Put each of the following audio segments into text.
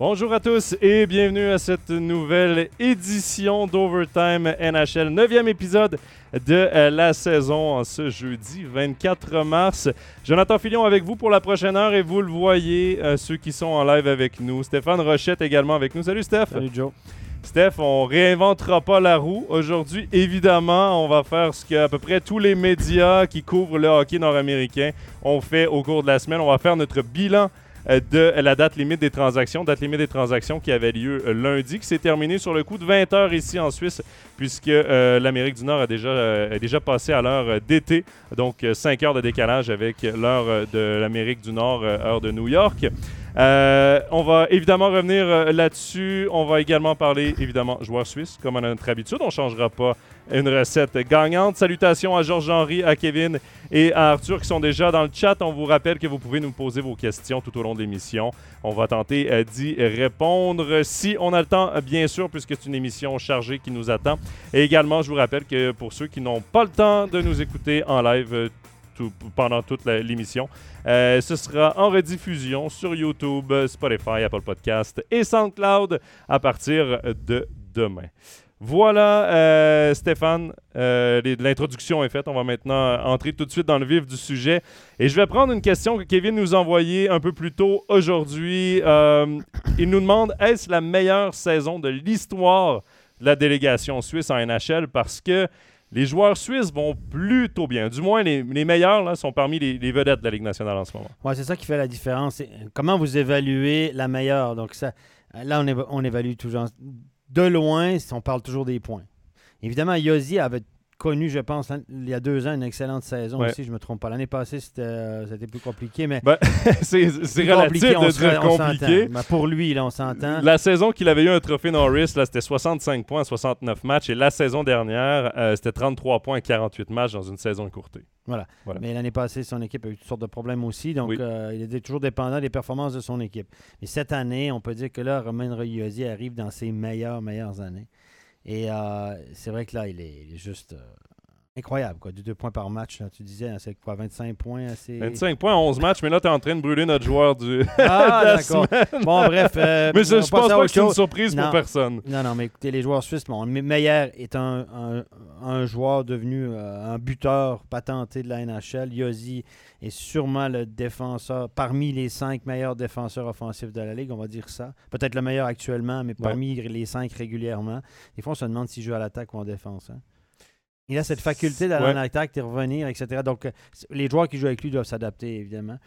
Bonjour à tous et bienvenue à cette nouvelle édition d'Overtime NHL, neuvième épisode de euh, la saison en ce jeudi 24 mars. Jonathan Filion avec vous pour la prochaine heure et vous le voyez, euh, ceux qui sont en live avec nous. Stéphane Rochette également avec nous. Salut Steph. Salut Joe. Steph, on réinventera pas la roue. Aujourd'hui, évidemment, on va faire ce que à peu près tous les médias qui couvrent le hockey nord-américain ont fait au cours de la semaine. On va faire notre bilan de la date limite des transactions. Date limite des transactions qui avait lieu euh, lundi, qui s'est terminée sur le coup de 20 heures ici en Suisse, puisque euh, l'Amérique du Nord a déjà, est déjà passé à l'heure d'été, donc 5 heures de décalage avec l'heure de l'Amérique du Nord, heure de New York. Euh, on va évidemment revenir euh, là-dessus. On va également parler, évidemment, joueurs suisses, comme à notre habitude. On ne changera pas une recette gagnante. Salutations à Georges-Henri, à Kevin et à Arthur qui sont déjà dans le chat. On vous rappelle que vous pouvez nous poser vos questions tout au long de l'émission. On va tenter euh, d'y répondre si on a le temps, bien sûr, puisque c'est une émission chargée qui nous attend. Et également, je vous rappelle que pour ceux qui n'ont pas le temps de nous écouter en live, pendant toute l'émission. Euh, ce sera en rediffusion sur YouTube, Spotify, Apple Podcast et SoundCloud à partir de demain. Voilà, euh, Stéphane, euh, l'introduction est faite. On va maintenant entrer tout de suite dans le vif du sujet. Et je vais prendre une question que Kevin nous a envoyée un peu plus tôt aujourd'hui. il nous demande est-ce la meilleure saison de l'histoire de la délégation suisse en NHL Parce que les joueurs suisses vont plutôt bien. Du moins, les, meilleurs là, sont parmi les, vedettes de la Ligue nationale en ce moment. Oui, c'est ça qui fait la différence. Comment vous évaluez la meilleure? Donc, ça, là, on, on évalue toujours. De loin, on parle toujours des points. Évidemment, Yosi avait connu, je pense, hein, il y a deux ans, une excellente saison aussi, je ne me trompe pas. L'année passée, c'était euh, plus compliqué, mais... Ben, c'est relatif de compliqué. Mais pour lui, là, on s'entend. La saison qu'il avait eu un trophée Norris, c'était 65 points en 69 matchs, et la saison dernière, euh, c'était 33 points en 48 matchs dans une saison courtée. Voilà. Mais l'année passée, son équipe a eu toutes sortes de problèmes aussi, donc euh, il était toujours dépendant des performances de son équipe. Mais cette année, on peut dire que là, Romain Royosi arrive dans ses meilleures, meilleures années. Et euh, c'est vrai que là, il est, juste euh, incroyable. Quoi. Du deux points par match, là, tu disais, hein, c'est quoi, 25 points assez... 25 points, 11 matchs, mais là, tu es en train de brûler notre joueur du. Ah, d'accord. Bon, bref. Euh, mais je, pense pas que c'est une surprise pour personne. Non, non, mais écoutez, les joueurs suisses, bon, Meyer est un, un, joueur devenu un buteur patenté de la NHL. Yossi est sûrement le défenseur, parmi les cinq meilleurs défenseurs offensifs de la Ligue, on va dire ça. Peut-être le meilleur actuellement, mais parmi les cinq régulièrement. Des fois, on se demande s'il joue à l'attaque ou en défense. Hein. Il a cette faculté d'aller en attaque, de revenir, etc. Donc, euh, les joueurs qui jouent avec lui doivent s'adapter, évidemment.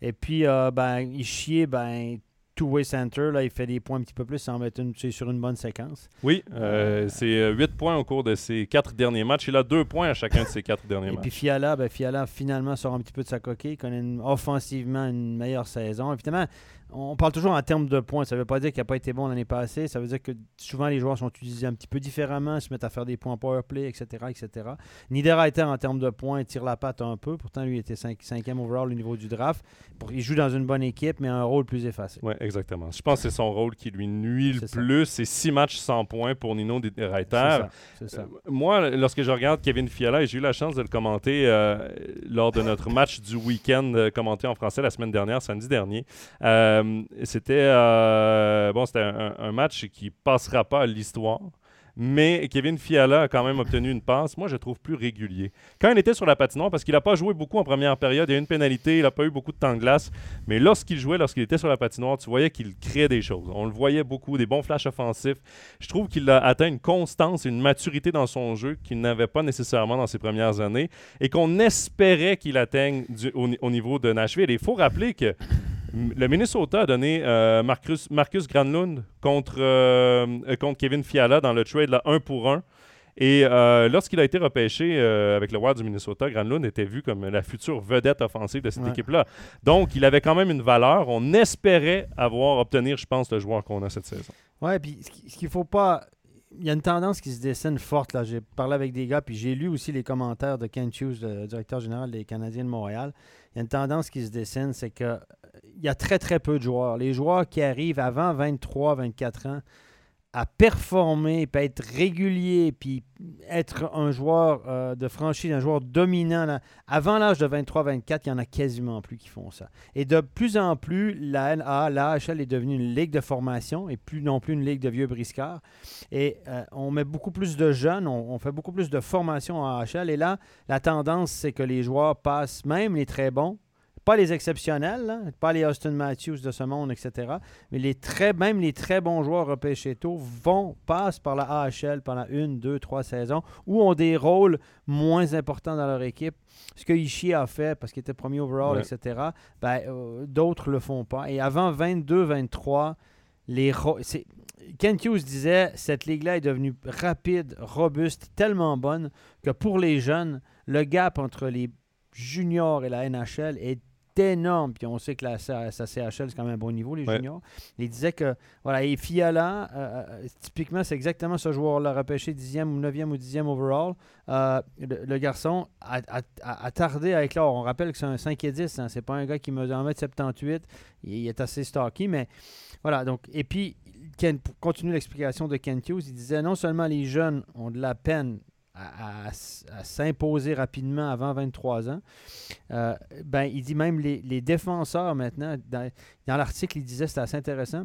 Et puis, euh, ben, il chie, ben, two-way center. Là, il fait des points un petit peu plus sans mettre une, sur une bonne séquence. Oui, euh, c'est 8 points au cours de ses quatre derniers matchs. Il a deux points à chacun de ses quatre derniers matchs. Et puis Fiala, ben, Fiala finalement sort un petit peu de sa coquille. Il connaît offensivement une meilleure saison. Évidemment, on parle toujours en termes de points. Ça ne veut pas dire qu'il n'a pas été bon l'année passée. Ça veut dire que souvent les joueurs sont utilisés un petit peu différemment, se mettent à faire des points power play, etc. etc. Niederreiter, en termes de points, tire la patte un peu. Pourtant, lui était 5, cinquième overall au niveau du draft. il joue dans une bonne équipe, mais un rôle plus effacé. Oui, exactement. Je pense que c'est son rôle qui lui nuit le plus. C'est six matchs sans points pour Nino Niederreiter. C'est ça. Euh, moi, lorsque je regarde Kevin Fiala, et j'ai eu la chance de le commenter euh, lors de notre match du week-end euh, commenté en français la semaine dernière, samedi dernier. Euh, c'était euh, c'était un, match qui passera pas à l'histoire. Mais Kevin Fiala a quand même obtenu une passe, moi je trouve plus régulier. Quand il était sur la patinoire, parce qu'il n'a pas joué beaucoup en première période, il y a eu une pénalité, il n'a pas eu beaucoup de temps de glace, mais lorsqu'il jouait, lorsqu'il était sur la patinoire, tu voyais qu'il créait des choses. On le voyait beaucoup, des bons flashs offensifs. Je trouve qu'il a atteint une constance et une maturité dans son jeu qu'il n'avait pas nécessairement dans ses premières années et qu'on espérait qu'il atteigne au, niveau de Nashville. il faut rappeler que le Minnesota a donné euh, Marcus, Marcus Granlund contre, euh, contre Kevin Fiala dans le trade là, 1 pour 1. Et euh, lorsqu'il a été repêché avec le Wild du Minnesota, Granlund était vu comme la future vedette offensive de cette équipe-là. Donc, il avait quand même une valeur. On espérait avoir obtenir, je pense, le joueur qu'on a cette saison. Ouais, puis ce qu'il faut pas. Il y a une tendance qui se dessine forte. là. J'ai parlé avec des gars, puis j'ai lu aussi les commentaires de Ken Hughes, le directeur général des Canadiens de Montréal. Il y a une tendance qui se dessine, c'est que il y a très, très peu de joueurs. Les joueurs qui arrivent avant 23, 24 ans à performer, puis à être régulier, puis être un joueur euh, de franchise, un joueur dominant. Avant l'âge de 23-24, il y en a quasiment plus qui font ça. Et de plus en plus, la NA, l'AHL est devenue une ligue de formation et plus non plus une ligue de vieux briscards. Et euh, on met beaucoup plus de jeunes, on, on fait beaucoup plus de formation en AHL. Et là, la tendance, c'est que les joueurs passent, même les très bons, pas les exceptionnels, là, pas les Austin Matthews de ce monde, etc. Mais les très, même les très bons joueurs repêchés tôt vont, passent par la AHL pendant une, deux, trois saisons ou ont des rôles moins importants dans leur équipe. Ce que Ishii a fait parce qu'il était premier overall, Ouais. etc., ben, euh, d'autres le font pas. Et avant 22-23, les Ken Hughes disait cette ligue-là est devenue rapide, robuste, tellement bonne que pour les jeunes, le gap entre les juniors et la NHL est énorme. Puis on sait que la, sa, sa CHL, c'est quand même un bon niveau, les Ouais. juniors. Il disait que, voilà, et Fiala, euh, euh, typiquement, c'est exactement ce joueur-là, repêché 10e ou 9e ou 10e overall. Euh, le, le garçon a, a- a- a tardé à éclore. On rappelle que c'est un 5 et 10, hein, c'est pas un gars qui mesure 1m78. Il, il est assez stocky, mais voilà. Donc, et puis, Ken, pour continuer l'explication de Ken Hughes, il disait non seulement les jeunes ont de la peine à, s'imposer rapidement avant 23 ans, euh, ben, il dit même les, défenseurs maintenant, dans, l'article, il disait, c'était assez intéressant,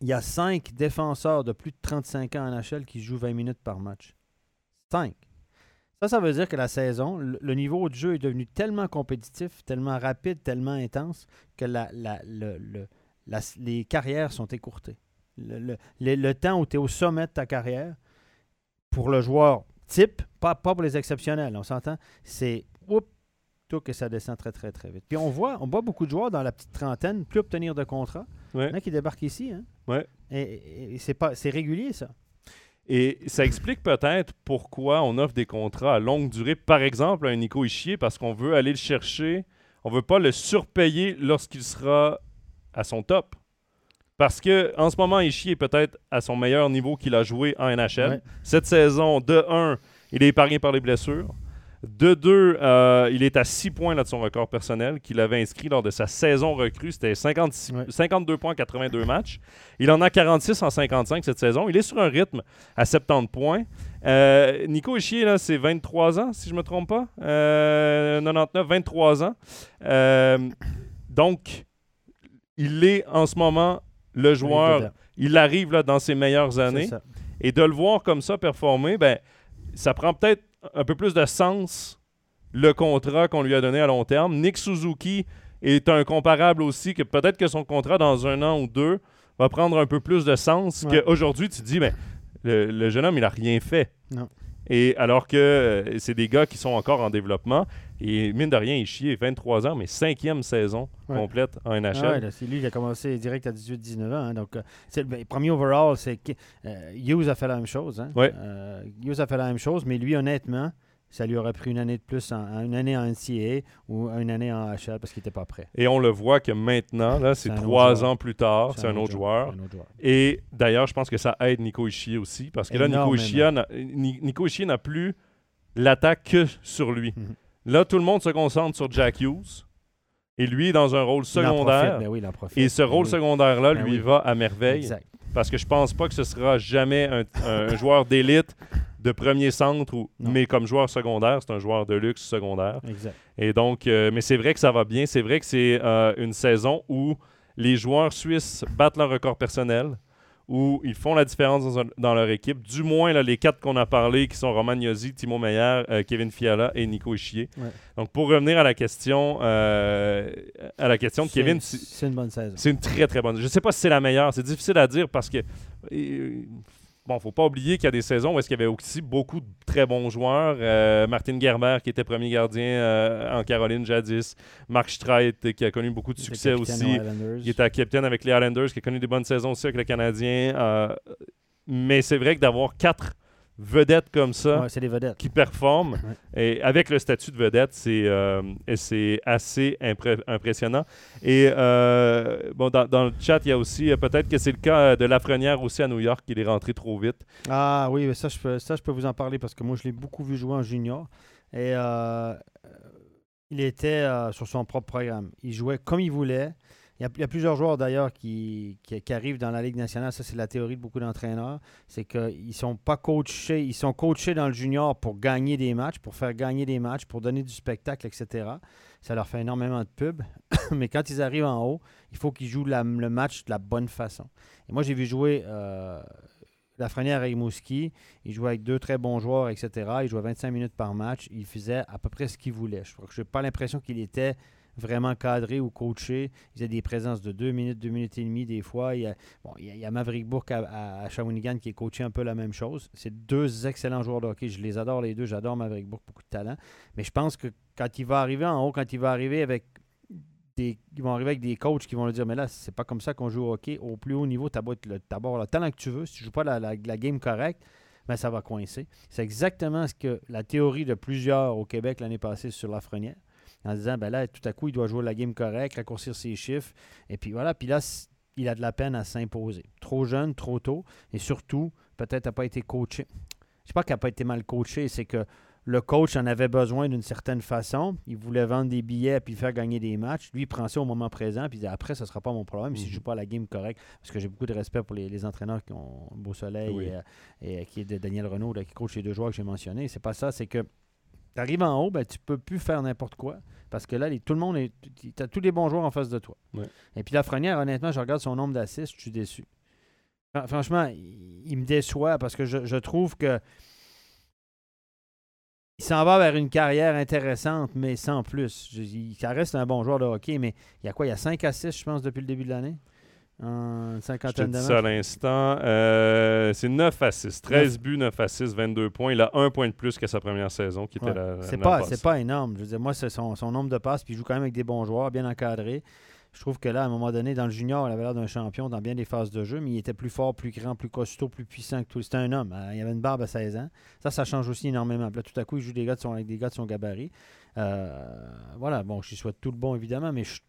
il y a cinq défenseurs de plus de 35 ans en NHL qui jouent 20 minutes par match. Cinq. Ça, ça veut dire que la saison, le, niveau de jeu est devenu tellement compétitif, tellement rapide, tellement intense que les carrières sont écourtées. Le- le temps où tu es au sommet de ta carrière, pour le joueur type, pas, pas pour les exceptionnels, on s'entend, c'est oups, tout que ça descend très, très, très vite. Puis on voit, on voit beaucoup de joueurs dans la petite trentaine plus obtenir de contrat. Ouais. Il y en a qui débarquent ici. Hein? Ouais. Et, et- et c'est pas c'est régulier, ça. Et ça explique peut-être pourquoi on offre des contrats à longue durée, par exemple à un Nico Ischier, parce qu'on veut aller le chercher. On veut pas le surpayer lorsqu'il sera à son top. Parce que en ce moment, Ischier est peut-être à son meilleur niveau qu'il a joué en NHL. Ouais. Cette saison, de 1, il est épargné par les blessures. De 2, il est à 6 points là, de son record personnel qu'il avait inscrit lors de sa saison recrue. C'était 56 Ouais. 52 points en 82 matchs. Il en a 46 en 55 cette saison. Il est sur un rythme à 70 points. Euh, Nico Ischier, là, c'est 23 ans, si je ne me trompe pas. Euh, 99, 23 ans. Euh, donc, il est en ce moment le joueur. Il arrive là, dans ses meilleures années. Et de le voir comme ça performer, ben, ça prend peut-être un peu plus de sens le contrat qu'on lui a donné à long terme. Nick Suzuki est un comparable aussi, que peut-être que son contrat dans un an ou deux va prendre un peu plus de sens Ouais. qu'aujourd'hui, tu te dis, ben, le, le jeune homme, il n'a rien fait. Non. Et alors que euh, c'est des gars qui sont encore en développement. Et mine de rien, il chie 23 ans, mais cinquième saison Ouais. complète en NHL. Ah ouais, là, lui qui a commencé direct à 18-19 ans. hein, donc, euh, c'est le ben, premier overall, c'est que, euh, Hughes a fait la même chose. Hein. Ouais. Euh, Hughes a fait la même chose, mais lui, honnêtement, ça lui aurait pris une année de plus, en, une année en NCAA ou une année en HL parce qu'il n'était pas prêt. Et on le voit que maintenant, là, c'est trois ans plus tard, c'est un autre joueur. Un autre joueur. Et d'ailleurs, je pense que ça aide Nico Ishii aussi, parce que là, Nico. Ishii n'a, plus l'attaque que sur lui. Mhm. Là, tout le monde se concentre sur Jack Hughes, et lui dans un rôle Il en secondaire. profite, ben oui, il en profite. Et ce Ben rôle oui. secondaire-là Ben lui oui. va à merveille, Exact. parce que je pense pas que ce sera jamais un, un joueur d'élite de premier centre, ou, mais comme joueur secondaire, c'est un joueur de luxe secondaire. Exact. Et donc, euh, mais c'est vrai que ça va bien. C'est vrai que c'est euh, une saison où les joueurs suisses battent leur record personnel, où ils font la différence dans, leur équipe. Du moins, là, les quatre qu'on a parlé, qui sont Roman Yossi, Timo Meyer, euh, Kevin Fiala et Nico Ischier. Ouais. Donc, pour revenir à la question, euh, à la question de Kevin, c'est- C'est une bonne saison. c'est une très très bonne. Je ne sais pas si c'est la meilleure. C'est difficile à dire parce que. euh, Bon, faut pas oublier qu'il y a des saisons où est-ce qu'il y avait aussi beaucoup de très bons joueurs. Euh, Martin Gerber, qui était premier gardien euh, en Caroline jadis. Mark Streit, qui a connu beaucoup de succès aussi. Il était capitaine avec les Islanders, qui a connu des bonnes saisons aussi avec le Canadien. Euh, mais c'est vrai que d'avoir quatre vedettes comme ça Ouais, vedettes. qui performent, et avec le statut de vedette, c'est euh, assez impré- impressionnant. Et euh, bon, dans, dans le chat, il y a aussi, euh, peut-être que c'est le cas de Lafrenière aussi à New York, il est rentré trop vite. Ah oui, mais ça je, peux, ça, je peux vous en parler parce que moi, je l'ai beaucoup vu jouer en junior. Et il était sur son propre programme. Il jouait comme il voulait. Il y, a, plusieurs joueurs d'ailleurs qui, arrivent dans la Ligue nationale. Ça, c'est la théorie de beaucoup d'entraîneurs. C'est qu'ils ne sont pas coachés. Ils sont coachés dans le junior pour gagner des matchs, pour faire gagner des matchs, pour donner du spectacle, etc. Ça leur fait énormément de pub. Mais quand ils arrivent en haut, il faut qu'ils jouent le match de la bonne façon. Et moi, j'ai vu jouer euh, Lafrenière et Mouski. Il jouait avec deux très bons joueurs, etc. Il jouait 25 minutes par match. Il faisait à peu près ce qu'il voulait. Je n'ai pas l'impression qu'il était vraiment cadré ou coaché. Il faisait des présences de deux minutes, deux minutes et demie des fois. Il y a, bon, il y a, Maverick Bourque à, Shawinigan qui est coaché un peu la même chose. C'est deux excellents joueurs de hockey. Je les adore les deux. J'adore Maverick Bourque, beaucoup de talent. Mais je pense que quand il va arriver en haut, quand il va arriver avec des, ils vont arriver avec des coachs qui vont lui dire Mais là, c'est pas comme ça qu'on joue au hockey. Au plus haut niveau, tu as le, avoir le talent que tu veux. Si tu joues pas la, la- la game correcte, ben, ça va coincer. C'est exactement ce que la théorie de plusieurs au Québec l'année passée sur Lafrenière. En disant ben là, tout à coup, il doit jouer la game correcte, raccourcir ses chiffres. Et puis voilà. Puis là, il a de la peine à s'imposer. Trop jeune, trop tôt. Et surtout, peut-être n'a pas été coaché. Je sais pas qu'il n'a pas été mal coaché, c'est que le coach en avait besoin d'une certaine façon. Il voulait vendre des billets puis faire gagner des matchs. Lui, il prend ça au moment présent puis il dit après, ce ne sera pas mon problème si je Mhm. joue pas la game correcte. Parce que j'ai beaucoup de respect pour les, les entraîneurs qui ont Beau Soleil Oui. et, euh, et, qui est de Daniel Renault, là, qui coach les deux joueurs que j'ai mentionnés. C'est pas ça, c'est que tu arrives en haut, ben, tu peux plus faire n'importe quoi. Parce que là, les- tout le monde est. Tu as tous les bons joueurs en face de toi. Ouais. Et puis Lafrenière, honnêtement, je regarde son nombre d'assists, je suis déçu. Fran- Franchement, il, il me déçoit parce que je, je trouve que il s'en va vers une carrière intéressante, mais sans plus. Je- il, ça reste un bon joueur de hockey, mais il y a quoi? Il y a 5 assists, je pense, depuis le début de l'année? En cinquantaine de dis ça à l'instant. Euh, c'est 9 à 6. 13 buts, 9 à 6, 22 points. Il a un point de plus que sa première saison, qui était Ouais. la, C'est pas, c'est pas énorme. Je veux dire, moi, c'est son, son nombre de passes, puis il joue quand même avec des bons joueurs, bien encadrés. Je trouve que là, à un moment donné, dans le junior, il avait l'air d'un champion dans bien des phases de jeu, mais il était plus fort, plus grand, plus costaud, plus puissant que tout. C'était un homme. hein. Il avait une barbe à 16 ans. Ça, ça change aussi énormément. Puis là, tout à coup, il joue des gars de son, avec des gars de son gabarit. Euh, voilà, bon, je lui souhaite tout le bon, évidemment, mais je,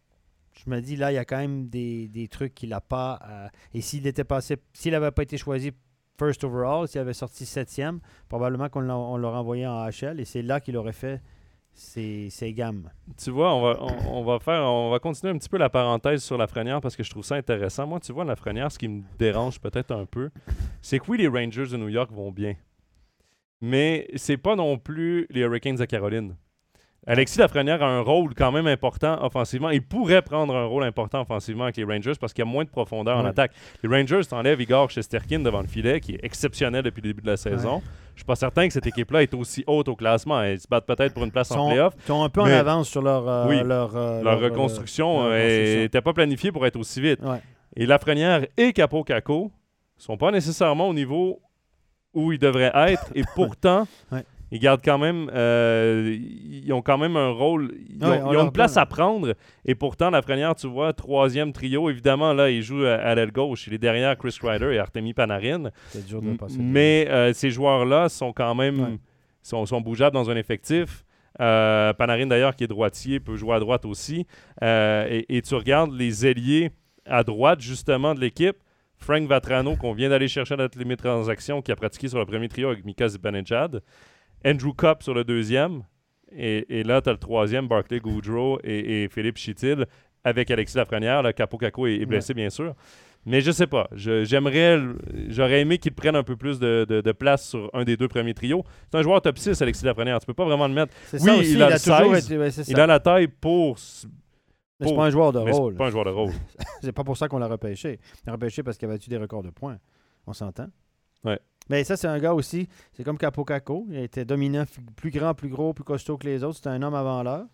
je me dis, là, il y a quand même des, des trucs qu'il n'a pas. euh, et s'il était passé, s'il n'avait pas été choisi first overall, s'il avait sorti septième, probablement qu'on l'a- on l'aurait envoyé en HL, et c'est là qu'il aurait fait ses, ses gammes. Tu vois, on va, on, va faire, on va continuer un petit peu la parenthèse sur la Frenière parce que je trouve ça intéressant. Moi, tu vois, la Frenière, ce qui me dérange peut-être un peu, c'est que oui, les Rangers de New York vont bien. Mais c'est pas non plus les Hurricanes de Caroline. Alexis Lafrenière a un rôle quand même important offensivement. Il pourrait prendre un rôle important offensivement avec les Rangers parce qu'il y a moins de profondeur en Ouais. attaque. Les Rangers t'enlèvent Igor Shesterkin devant le filet, qui est exceptionnel depuis le début de la saison. Je suis pas certain que cette équipe-là est aussi haute au classement. Ils se battent peut-être pour une place en playoff. ils sont un peu en avance sur leur, euh, Oui, leur, euh, Leur leur, euh, reconstruction n'était pas planifiée pour être aussi vite. Ouais. Et Lafrenière et Capo Caco sont pas nécessairement au niveau où ils devraient être. et pourtant, Ouais. Ils gardent quand même. euh, ils ont quand même un rôle. Ils ont, Ouais, ils une place donne. à prendre. Et pourtant, Lafrenière, tu vois, troisième trio. Évidemment, là, il joue à, à l'aile gauche. Il est derrière Chris Kreider et Artemi Panarin. C'est dur de passer. Mais euh, ces joueurs-là sont quand même Ouais. sont, sont bougeables dans un effectif. Euh, Panarin, d'ailleurs, qui est droitier, peut jouer à droite aussi. Et, et tu regardes les ailiers à droite, justement, de l'équipe. Frank Vatrano, qu'on vient d'aller chercher à notre limite transaction, qui a pratiqué sur le premier trio avec Mika Zibanejad. Andrew Cup sur le deuxième. Et, et là, tu as le troisième, Barclay Goudreau et, et Philippe Chitil, avec Alexis Lafrenière. Le Capo Caco est, est blessé, bien sûr. Mais je sais pas. J'aimerais, j'aurais aimé qu'il prenne un peu plus de, de- de place sur un des deux premiers trios. C'est un joueur top 6, Alexis Lafrenière. Tu peux pas vraiment le mettre. C'est oui, ça aussi, il a le toujours 16, été. ouais, c'est Il a la taille pour. Mais c'est pas un joueur de mais c'est rôle. pas un joueur de rôle. C'est pas pour ça qu'on l'a repêché. On l'a repêché parce qu'il avait battu des records de points. On s'entend? Ouais. Mais ça, c'est un gars aussi, c'est comme Capo Caco. Il était dominant, plus grand, plus gros, plus costaud que les autres. C'était un homme avant l'heure.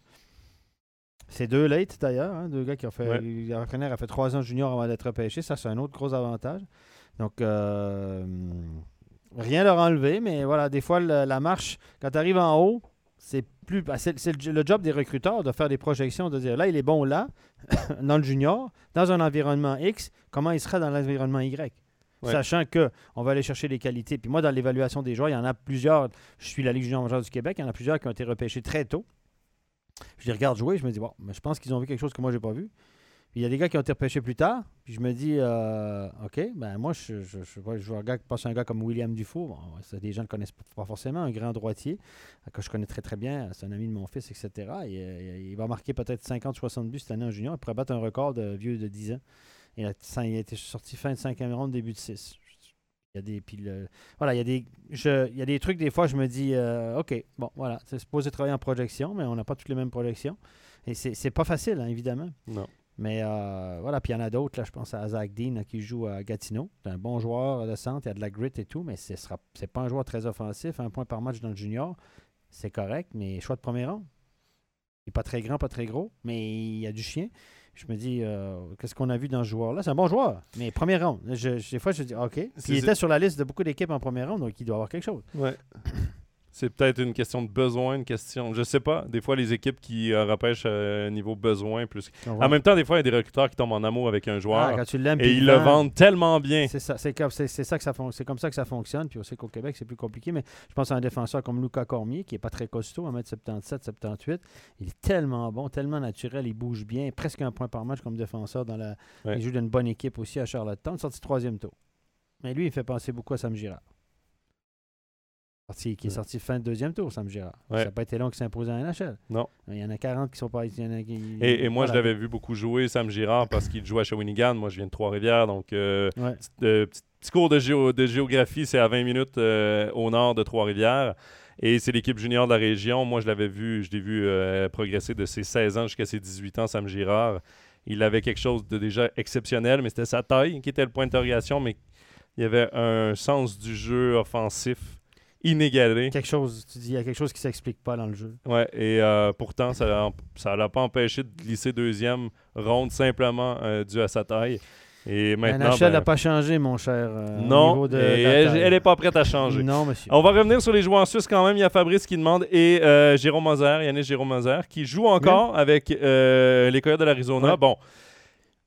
C'est deux late d'ailleurs, hein, deux gars qui ont fait. Ouais. A fait trois ans junior avant d'être repêché. Ça, c'est un autre gros avantage. Donc, euh, rien leur enlever, mais voilà, des fois, le- la marche, quand tu arrives en haut, c'est plus. c'est le job des recruteurs de faire des projections, de dire là, il est bon là, dans le junior, dans un environnement X, comment il sera dans l'environnement Y? Sachant que on va aller chercher les qualités. Puis moi, dans l'évaluation des joueurs, il y en a plusieurs. Je suis la Ligue junior majeure du Québec, il y en a plusieurs qui ont été repêchés très tôt. Je les regarde jouer, je me dis, mais je pense qu'ils ont vu quelque chose que moi, j'ai pas vu. Puis il y a des gars qui ont été repêchés plus tard. Puis je me dis, euh, OK, ben moi, je, vois- un gars qui passe un gars comme William Dufault. Bon, ça, des gens ne le connaissent pas forcément, un grand droitier, euh, que je connais très très bien. C'est un ami de mon fils, etc. Et, euh, il va marquer peut-être 50-60 buts cette année en junior. Il pourrait battre un record de vieux de 10 ans. Il a, il a été sorti fin de cinquième ronde, début de 6. Il y a des, puis le- voilà, il y, a des, je- il y a des trucs, des fois, je me dis, euh, OK, bon, voilà, c'est supposé travailler en projection, mais on n'a pas toutes les mêmes projections. Et c'est pas facile, hein, évidemment. Non. Mais euh, voilà, puis il y en a d'autres, là, je pense à Zach Dean là, qui joue à Gatineau. C'est un bon joueur de centre, il a de la grit et tout, mais ce sera c'est pas un joueur très offensif. Un point par match dans le junior, c'est correct, mais choix de premier rang. Il n'est pas très grand, pas très gros, mais il y a du chien. Je me dis, euh, qu'est-ce qu'on a vu dans ce joueur-là? C'est un bon joueur, mais premier. Je, je- des fois, je dis, OK. Puis il était sur la liste de beaucoup d'équipes en premier rang, donc il doit avoir quelque chose. Ouais. C'est peut-être une question de besoin, une question. Je sais pas. Des fois, les équipes qui euh, repêchent euh, niveau besoin plus. En même temps, des fois, il y a des recruteurs qui tombent en amour avec un joueur Ah, quand tu l'aimes, et ils le vendent tellement bien. C'est ça, c'est comme, c'est ça que ça fon- c'est comme ça que ça fonctionne. Puis on sait qu'au Québec, c'est plus compliqué. Mais je pense à un défenseur comme Lucas Cormier, qui est pas très costaud, 1m77, 78. Il est tellement bon, tellement naturel, il bouge bien, presque un point par match comme défenseur. Dans la... Ouais. Il joue d'une bonne équipe aussi à Charlottetown, sorti troisième tour. Mais lui, il fait penser beaucoup à Sam Girard. Sorti- qui est sorti fin de deuxième tour, Sam Girard. Ouais. Ça n'a pas été long qu'il s'impose en NHL. Non. Il y en a 40 qui sont pas. il y en a qui- Et, et moi, je l'avais vu beaucoup jouer, Sam Girard, parce qu'il jouait à Shawinigan. Moi, je viens de Trois-Rivières. Donc, euh, Ouais. petit, euh, petit- petit cours de, géo- de géographie, c'est à 20 minutes euh, au nord de Trois-Rivières. Et c'est l'équipe junior de la région. Moi, je l'avais vu, je l'ai vu progresser de ses 16 ans jusqu'à ses 18 ans, Sam Girard. Il avait quelque chose de déjà exceptionnel, mais c'était sa taille qui était le point d'interrogation. Mais il y avait un sens du jeu offensif inégalé. Quelque chose, tu dis, il y a quelque chose qui s'explique pas dans le jeu. Ouais, et euh, pourtant, ça ne l'a pas empêché de glisser deuxième ronde simplement euh, dû à sa taille. Et maintenant, NHL n'a ben, pas changé, mon cher. euh, au non, niveau de et la elle, taille. elle est pas prête à changer. Non, monsieur. On va revenir sur les joueurs en Suisse quand même. Il y a Fabrice qui demande et Jérôme Moser, Yannis Jérôme Moser, qui joue encore avec les Coyotes de l'Arizona. Bon,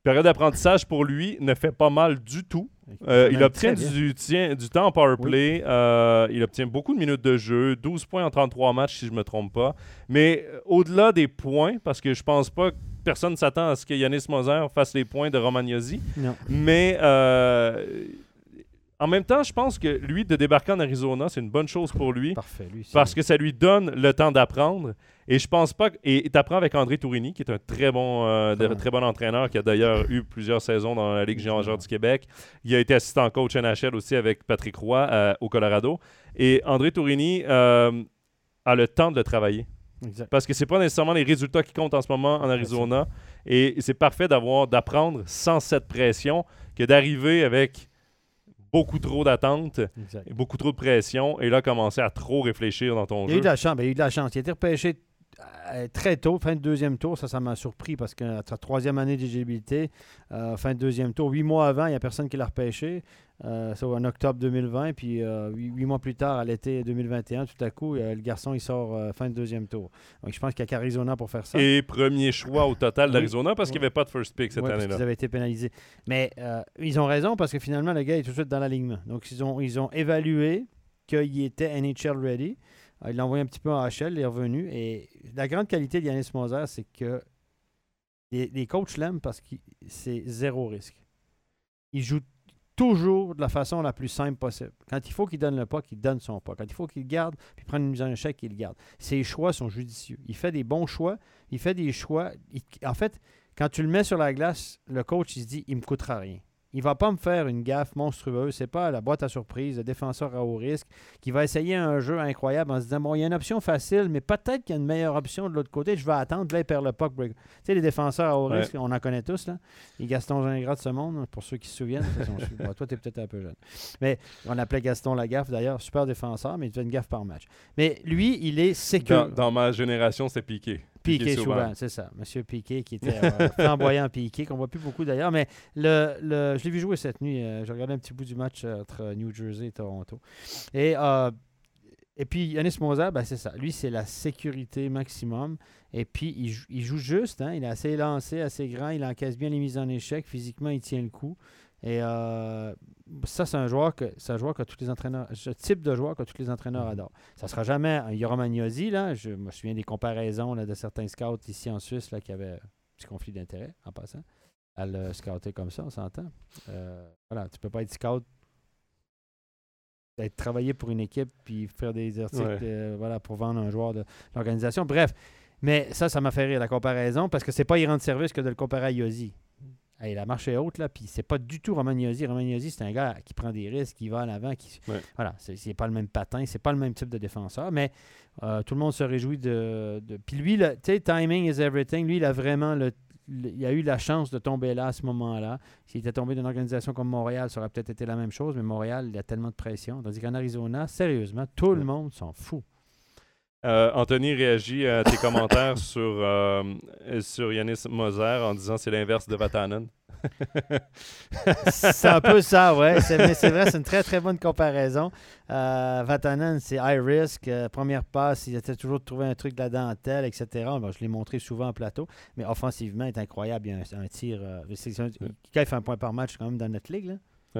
période d'apprentissage pour lui ne fait pas mal du tout. Euh, il Même obtient du, temps en power play. Euh, il obtient beaucoup de minutes de jeu, 12 points en 33 matchs si je ne me trompe pas. Mais euh, au-delà des points, parce que je pense pas que personne s'attend à ce que Yanis Moser fasse les points de Romagnosi, Non. mais euh, en même temps, je pense que lui, de débarquer en Arizona, c'est une bonne chose pour lui. Parfait, lui. Parce que ça lui donne le temps d'apprendre. Et je pense pas. que- Et tu apprends avec André Tourini, qui est un très bon, euh, de- Ouais. très bon entraîneur, qui a d'ailleurs eu plusieurs saisons dans la Ligue majeure du Québec. Il a été assistant coach NHL aussi avec Patrick Roy euh, au Colorado. Et André Tourini euh, a le temps de le travailler. Exact. Parce que c'est pas nécessairement les résultats qui comptent en ce moment en Arizona. Et c'est parfait d'avoir d'apprendre sans cette pression que d'arriver avec beaucoup trop d'attentes beaucoup trop de pression et là commencer à trop réfléchir dans ton Il a eu jeu. de la chance. ben, il a eu de la chance. Il a été repêché très tôt, fin de deuxième tour. Ça, ça m'a surpris parce que à sa troisième année d'éligibilité, euh, fin de deuxième tour, huit mois avant, il n'y a personne qui l'a repêché. Euh, c'est en octobre 2020, puis euh, huit, huit mois plus tard, à l'été 2021, tout à coup, euh, le garçon, il sort euh, fin de deuxième tour. Donc, je pense qu'il y a qu'Arizona pour faire ça. Et premier choix au total d'Arizona parce qu'il n'y avait pas de first pick cette année-là. qu'ils avaient été pénalisés. Mais euh, ils ont raison parce que finalement, le gars est tout de suite dans l'alignement. Donc, ils ont, ils ont évalué qu'il était NHL ready. Euh, Ils l'ont envoyé un petit peu en HL, il est revenu. Et la grande qualité de Yanis Moser, c'est que les, coachs l'aiment parce que c'est zéro risque. Il joue toujours de la façon la plus simple possible. Quand il faut qu'il donne le pas, qu'il donne son pas. Quand il faut qu'il garde, puis prendre une mise en échec, qu'il garde. Ses choix sont judicieux. Il fait des bons choix. Il fait des choix. il- en fait, quand tu le mets sur la glace, le coach, il se dit, il me coûtera rien. Il va pas me faire une gaffe monstrueuse. C'est pas la boîte à surprise, le défenseur à haut risque, qui va essayer un jeu incroyable en se disant, bon, il y a une option facile, mais peut-être qu'il y a une meilleure option de l'autre côté. Je vais attendre, là, il perd le puck break. Tu sais, les défenseurs à haut Ouais. risque, on en connaît tous, là. Les Gaston Gingras de ce monde, pour ceux qui se souviennent. bon, toi, tu es peut-être un peu jeune. Mais on appelait Gaston Lagaffe, d'ailleurs, super défenseur, mais il fait une gaffe par match. Mais lui, il est Dans, sécure. dans ma génération, c'est piqué. Piqué souvent. c'est ça. Monsieur Piqué qui était euh, flamboyant Piqué, qu'on voit plus beaucoup d'ailleurs. Mais le, le- je l'ai vu jouer cette nuit. euh, J'ai regardé un petit bout du match euh, entre New Jersey et Toronto. Et, euh, et puis Yanis Moser, ben, c'est ça. Lui, c'est la sécurité maximum. Et puis, il, joue- il joue juste. hein. Il est assez lancé, assez grand. Il encaisse bien les mises en échec. Physiquement, il tient le coup. Et euh, ça, c'est un joueur que c'est un joueur que tous les entraîneurs, ce type de joueur que tous les entraîneurs adorent. Ça sera jamais un Yoram Agnosi, là. Je me souviens des comparaisons là, de certains scouts ici en Suisse là, qui avaient un petit conflit d'intérêt en passant. à le scouter comme ça, on s'entend. Euh, voilà, tu peux pas être scout, être travaillé pour une équipe puis faire des articles Ouais. euh, voilà, pour vendre un joueur de l'organisation. Bref, mais ça, ça m'a fait rire la comparaison parce que c'est pas y rendre service que de le comparer à Yossi. Hey, la marche est haute, là, puis c'est pas du tout. Roman Yossi, c'est un gars qui prend des risques, qui va à l'avant, qui... Ouais. Voilà, c'est pas le même patin, c'est pas le même type de défenseur, mais euh, tout le monde se réjouit de... de... Puis lui, tu sais, timing is everything. Lui, il a vraiment le... le- Il a eu la chance de tomber là à ce moment-là. S'il était tombé d'une organisation comme Montréal, ça aurait peut-être été la même chose, mais Montréal, il y a tellement de pression. Tandis qu'en Arizona, sérieusement, tout le monde s'en fout. Euh, Anthony réagit à tes commentaires sur, euh, sur Yanis Moser en disant c'est l'inverse de Vatanen. C'est un peu ça, ouais. C'est, c'est vrai, c'est une très, très bonne comparaison. Euh, Vatanen, c'est high risk. euh, première passe, il essaie toujours de trouver un truc de la dentelle, etc. Bon, je l'ai montré souvent en plateau. Mais offensivement, il est incroyable. Il y a un, un tir. c'est- c'est un- quand il fait un point par match, quand même, dans notre ligue, là,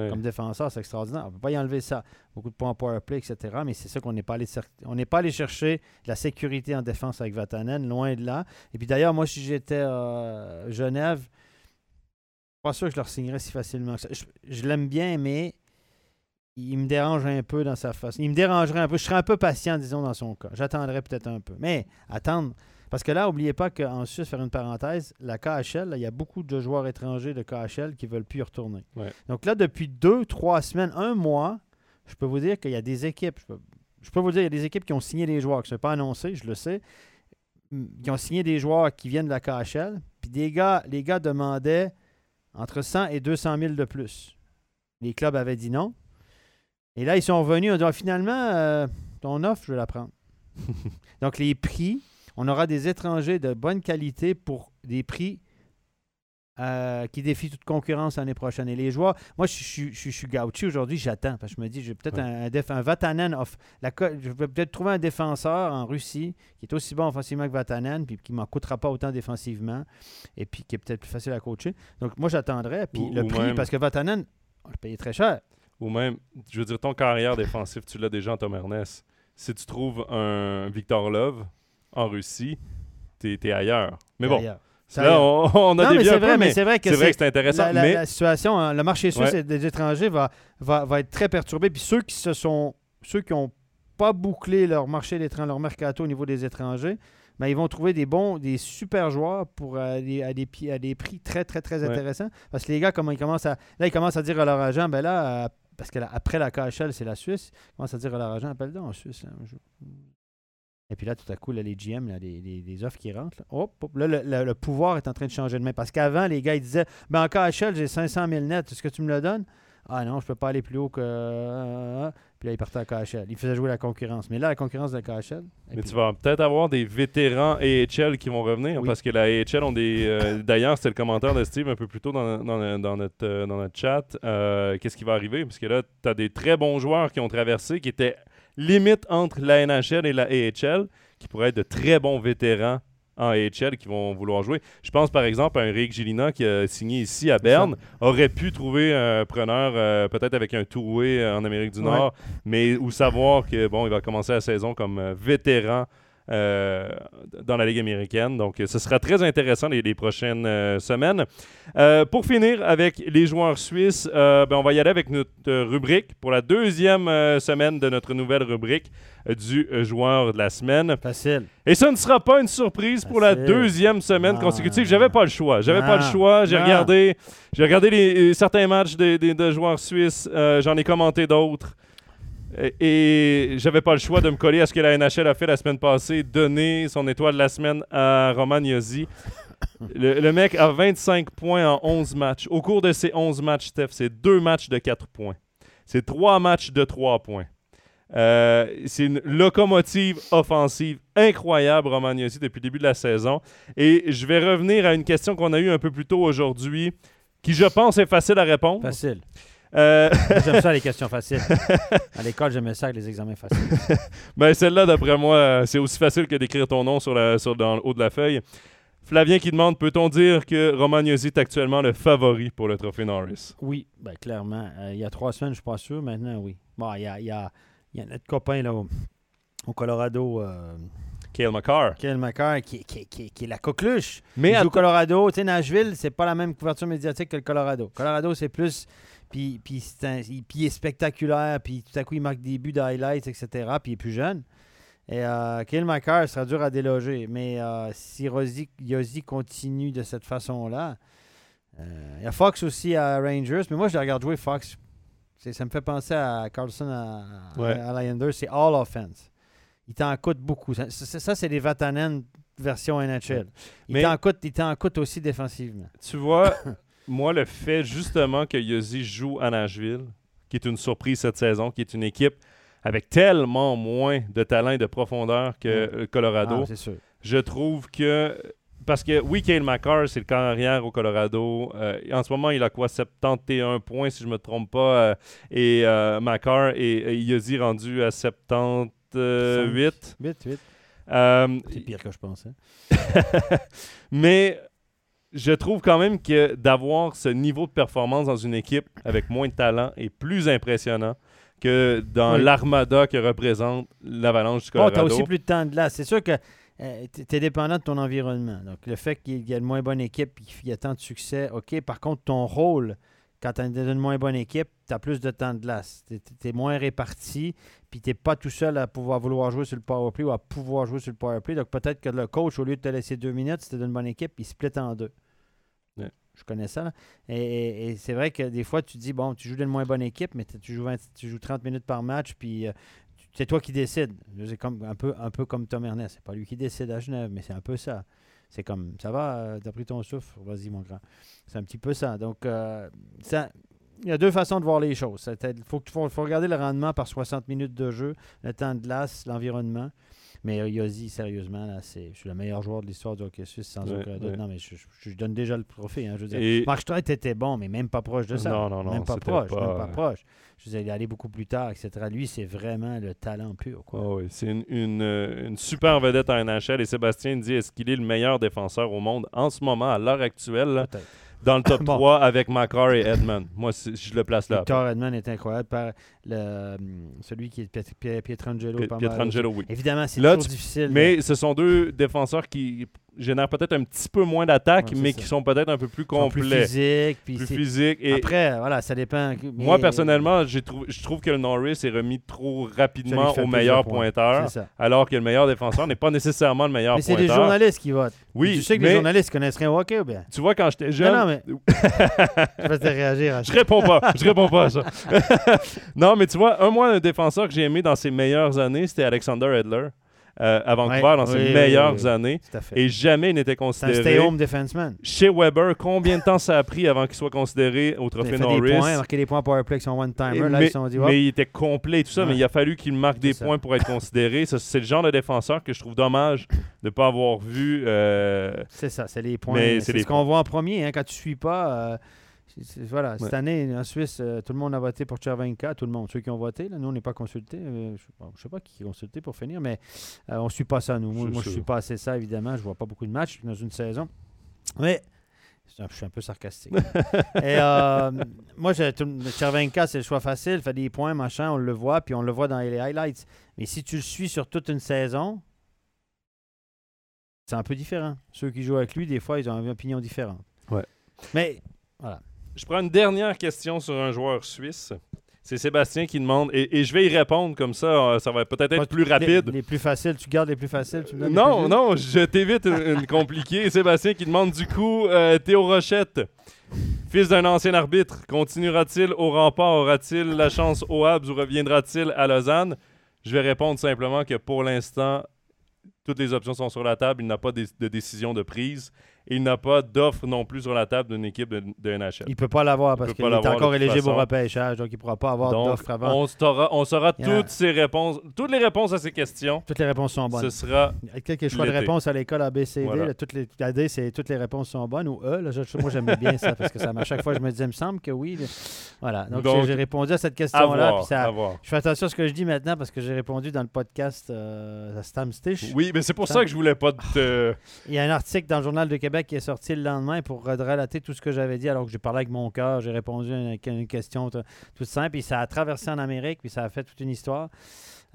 Comme défenseur, c'est extraordinaire. On ne peut pas y enlever ça. Beaucoup de points en power play, etc. Mais c'est ça qu'on n'est pas allé on n'est pas allé chercher de la sécurité en défense avec Vatanen, loin de là. Et puis d'ailleurs, moi, si j'étais euh, Genève, pas sûr que je le signerais si facilement que ça. Je, je l'aime bien, mais il me dérange un peu dans sa façon. Il me dérangerait un peu. Je serais un peu patient, disons, dans son cas. J'attendrais peut-être un peu. Mais attendre. Parce que là, n'oubliez pas qu'en Suisse, faire une parenthèse, la KHL, il y a beaucoup de joueurs étrangers de KHL qui ne veulent plus y retourner. Ouais. Donc là, depuis deux, trois semaines, un mois, je peux vous dire qu'il y a des équipes. Je peux, je peux vous dire, il y a des équipes qui ont signé des joueurs, qui ne sont pas annoncés, je le sais. Qui ont signé des joueurs qui viennent de la KHL. Puis des gars, les gars demandaient entre 100 et 200 000 de plus. Les clubs avaient dit non. Et là, ils sont revenus. On dit Ah, finalement, euh, ton offre, je vais la prendre. Donc, les prix, on aura des étrangers de bonne qualité pour des prix euh, qui défient toute concurrence l'année prochaine. Et les joueurs, moi, je, suis- je, suis- je suis gauchi aujourd'hui, j'attends. Parce que je me dis, j'ai peut-être Ouais. un, un, déf- un Vatanen off. La, je vais peut-être trouver un défenseur en Russie qui est aussi bon offensivement que Vatanen, puis qui ne m'en coûtera pas autant défensivement, et puis qui est peut-être plus facile à coacher. Donc, moi, j'attendrais. Puis Ou- le ou prix, même- parce que Vatanen, on le payait très cher. Ou même, je veux dire, ton carrière défensif, tu l'as déjà en Tom Ernest. Si tu trouves un Victor Love en Russie, t'es es ailleurs. Mais bon, là, on, on a non, mais dévié c'est un peu, vrai, mais c'est vrai que c'est intéressant. la, la- mais la situation, hein, le marché suisse Ouais. des étrangers va, va, va être très perturbé. Puis ceux qui se sont, ceux qui n'ont pas bouclé leur marché d'étrangers, leur mercato au niveau des étrangers, ben, ils vont trouver des bons, des super joueurs pour euh, des- à, des, à des prix très, très, très Ouais. intéressants. Parce que les gars, comment ils commencent à. Là, ils commencent à dire à leur agent, ben là, euh, parce que là, après la KHL, c'est la Suisse, ils commencent à dire à leur agent, appelle donc en Suisse. je- Et puis là, tout à coup, là, les GM, là, les, les- les offres qui rentrent, là, hop, hop, là, le, le- le pouvoir est en train de changer de main. Parce qu'avant, les gars, ils disaient, ben en KHL, j'ai 500 000 net, est-ce que tu me le donnes? Ah non, je peux pas aller plus haut que. euh, puis là, ils partaient à KHL. Ils faisaient jouer la concurrence. Mais là, la concurrence de la KHL. Mais puis- tu vas peut-être avoir des vétérans AHL qui vont revenir Oui. parce que la AHL ont des. euh, D'ailleurs, c'était le commentaire de Steve un peu plus tôt dans, dans- dans notre, euh, dans notre chat. Euh, Qu'est-ce qui va arriver? Parce que là, tu as des très bons joueurs qui ont traversé, qui étaient limite entre la NHL et la AHL, qui pourraient être de très bons vétérans en AHL qui vont vouloir jouer. Je pense par exemple à un Rick Gilina qui a signé ici à Berne, aurait pu trouver un preneur euh, peut-être avec un euh, en Amérique du Ouais. Nord, mais ou savoir que bon, il va commencer la saison comme euh, vétéran euh, dans la Ligue américaine. Donc, euh, ce sera très intéressant les, les prochaines euh, semaines. Pour finir avec les joueurs suisses, ben, on va y aller avec notre rubrique pour la deuxième semaine de notre nouvelle rubrique du joueur de la semaine. Facile. Et ça ne sera pas une surprise pour la deuxième semaine Non. consécutive. J'avais pas le choix. J'avais pas le choix. J'ai regardé, j'ai regardé les, certains matchs des- de joueurs suisses. J'en ai commenté d'autres. Et, et j'avais pas le choix de me coller à ce que la NHL a fait la semaine passée, donner son étoile de la semaine à Roman Yossi. Le, mec a 25 points en 11 matchs. Au cours de ces 11 matchs, Steph, c'est deux matchs de 4 points. C'est trois matchs de 3 points. Euh, c'est une locomotive offensive incroyable, Roman Yossi, depuis le début de la saison. Et je vais revenir à une question qu'on a eue un peu plus tôt aujourd'hui, qui, je pense, est facile à répondre. Facile. Euh, J'aime ça, les questions faciles. À l'école, j'aimais ça avec les examens faciles. ben, celle-là, d'après moi, euh, c'est aussi facile que d'écrire ton nom sur, la, sur dans le haut de la feuille. Flavien qui demande peut-on dire que Roman Yossi est actuellement le favori pour le trophée Norris? Oui, ben, clairement. Euh, il y a trois semaines, je suis pas sûr. Maintenant, oui. Bon, il y a, il y a- il y a notre copain là, au, au Colorado. euh, Kale McCarr. Kyle McCarr, qui, qui- qui- qui est la coqueluche. Mais il joue att- au Colorado. Tu sais, Nashville, c'est pas la même couverture médiatique que le Colorado. Colorado, c'est plus. Puis, puis, c'est un- il, puis il est spectaculaire. Puis tout à coup, il marque des buts d'highlights, etc. Puis il est plus jeune. Et euh, McCarr sera dur à déloger. Mais euh, si Rosie, Yossi continue de cette façon-là. euh, il y a Fox aussi à Rangers. Mais moi, je le regarde jouer Fox. Ça me fait penser à Carlson à, à- Ouais. à. C'est all offense. Il t'en coûte beaucoup. Ça, ça, ça, c'est les Vatanen version NHL. Il Mais- t'en coûte, il t'en coûte aussi défensivement. Tu vois, moi, le fait justement que Yossi joue à Nashville, qui est une surprise cette saison, qui est une équipe avec tellement moins de talent et de profondeur que Mm. le Colorado, Ah, sûr. je trouve que. Parce que oui, Kale McCarr, c'est le camp arrière au Colorado. Euh, en ce moment, il a quoi 71 points, si je ne me trompe pas. euh, et euh, McCarr et, et rendu à 78. Vite, vite. Euh, C'est pire que je pensais. mais je trouve quand même que d'avoir ce niveau de performance dans une équipe avec moins de talent est plus impressionnant que dans Oui. l'armada que représente l'Avalanche du Bon, tu as Colorado. aussi plus de temps de glace. C'est sûr que tu es dépendant de ton environnement. Donc, le fait qu'il y ait une moins bonne équipe et qu'il y a tant de succès, OK. Par contre, ton rôle, quand tu as une moins bonne équipe, tu as plus de temps de glace. Tu es, moins réparti, puis tu n'es pas tout seul à pouvoir vouloir jouer sur le power play ou à pouvoir jouer sur le power play. Donc, peut-être que le coach, au lieu de te laisser deux minutes, c'était d'une bonne équipe, il split en deux. Ouais. Je connais ça. là. Et, et- et c'est vrai que des fois, tu dis, bon, tu joues d'une moins bonne équipe, mais tu joues, 20 tu joues 30 minutes par match, puis euh, tu- c'est toi qui décides. C'est comme, un, peu, un peu comme Tom Ernest. C'est pas lui qui décide à Genève, mais c'est un peu ça. C'est comme, ça va, euh, t'as pris ton souffle, vas-y mon grand. C'est un petit peu ça. Donc, euh, ça, il y a deux façons de voir les choses. Il faut, faut, faut regarder le rendement par 60 minutes de jeu, le temps de glace, l'environnement. Mais euh, Yossi, sérieusement, là, c'est, je suis le meilleur joueur de l'histoire du hockey suisse, sans Ouais, aucun doute. ouais. Non, mais je, je- je donne déjà le trophée. hein, je veux dire. Et- Mark Streit était bon, mais même pas proche de ça. Non, non, non, Même pas proche, pas- même pas proche. Je veux dire, il est allé beaucoup plus tard, etc. Lui, c'est vraiment le talent pur. Quoi. Ah oui, c'est une, une, euh, une super vedette en NHL. Et Sébastien dit est-ce qu'il est le meilleur défenseur au monde en ce moment, à l'heure actuelle, Peut-être. Dans le top Bon. 3 avec McCarr et Edmond Moi, je le place là. Victor Edmond est incroyable. Par le, hum, celui qui est Piet- Piet- Pietrangelo. Pietrangelo, oui. Évidemment, c'est toujours tu- difficile. Mais ce sont deux défenseurs qui génèrent peut-être un petit peu moins d'attaque, Ouais, c'est mais ça. qui sont peut-être un peu plus sont plus complets, physiques. plus. Et Après, voilà, ça dépend. moi, mais- personnellement, trou- je trouve que le Norris est remis trop rapidement au meilleur pointeur, alors que le meilleur défenseur n'est pas nécessairement le meilleur Mais c'est les pointeur. journalistes qui votent. Oui, tu sais que mais les journalistes connaissent rien au hockey ou bien? tu vois, quand j'étais jeune, Non, non, mais. je vais te réagir à Je réponds pas. Je réponds pas à ça. non, mais tu vois, un moi, un défenseur que j'ai aimé dans ses meilleures années, c'était Alexander Edler. Euh, à Vancouver, Ouais, dans ses oui, meilleures oui, oui. années. Et jamais il n'était C'est considéré. stay-home defenseman. Chez Weber, combien de temps ça a pris avant qu'il soit considéré au trophée Norris? des points, marqué des points power play Et- one-timer. Là, mais, ils se sont dit, mais il était complet et tout ça, Ouais. mais il a fallu qu'il marque des ça. points pour être considéré. C'est le genre de défenseur que je trouve dommage de ne pas avoir vu. euh, C'est ça, c'est les points. C'est ce qu'on voit en premier. hein, quand tu ne suis pas. euh, voilà, cette année, en Suisse, euh, tout le monde a voté pour Chervenka. Tout le monde. Ceux qui ont voté, là, nous, on n'est pas consultés. euh, je ne sais pas qui est consulté pour finir, mais euh, on ne suit pas ça, nous. Moi, je ne suis pas assez ça, évidemment. Je ne vois pas beaucoup de matchs dans une saison. Mais. Je suis un peu sarcastique. Et moi, Chervenka, c'est le choix facile. Fait des points, machin, on le voit, puis on le voit dans les highlights. Mais si tu le suis sur toute une saison, c'est un peu différent. Ceux qui jouent avec lui, des fois, ils ont une opinion différente. Ouais. Mais Je prends une dernière question sur un joueur suisse. C'est Sébastien qui demande, et, et je vais y répondre comme ça, euh, ça va peut-être être plus rapide. Les, les plus faciles, tu gardes les plus faciles. Tu me Non, plus non, je t'évite une, une compliquée. Sébastien qui demande du coup, euh, Théo Rochette, fils d'un ancien arbitre, continuera-t-il au rempart, aura-t-il la chance au Habs ou reviendra-t-il à Lausanne? Je vais répondre simplement que pour l'instant, toutes les options sont sur la table. Il n'a pas de, de décision de prise. Et il n'a pas d'offre non plus sur la table d'une équipe de, de NHL. Il peut pas l'avoir parce qu'il est encore éligible au repêchage, donc il ne pourra pas avoir d'offre avant. on saura, on toutes ces réponses, toutes les réponses à ces questions. Toutes les réponses sont bonnes. Ce sera Il y a quelques choix de réponses à l'école A, B, C, D. Voilà. là, toutes les, la D, c'est toutes les réponses sont bonnes. Ou E, là, je- moi, j'aimais bien ça parce que ça, à chaque fois, je me disais, il me semble que oui. là. Voilà. Donc, Donc, j'ai répondu à cette question-là. Je fais attention à ce que je dis maintenant parce que j'ai répondu dans le podcast euh, à Stam Stitch. Oui, mais c'est pour Ça- ça que je voulais pas te. Il y a un article dans le Journal de Québec Québec est sorti le lendemain pour relater tout ce que j'avais dit alors que j'ai parlé avec mon cœur, j'ai répondu à une, une question toute simple, puis ça a traversé en Amérique, puis ça a fait toute une histoire.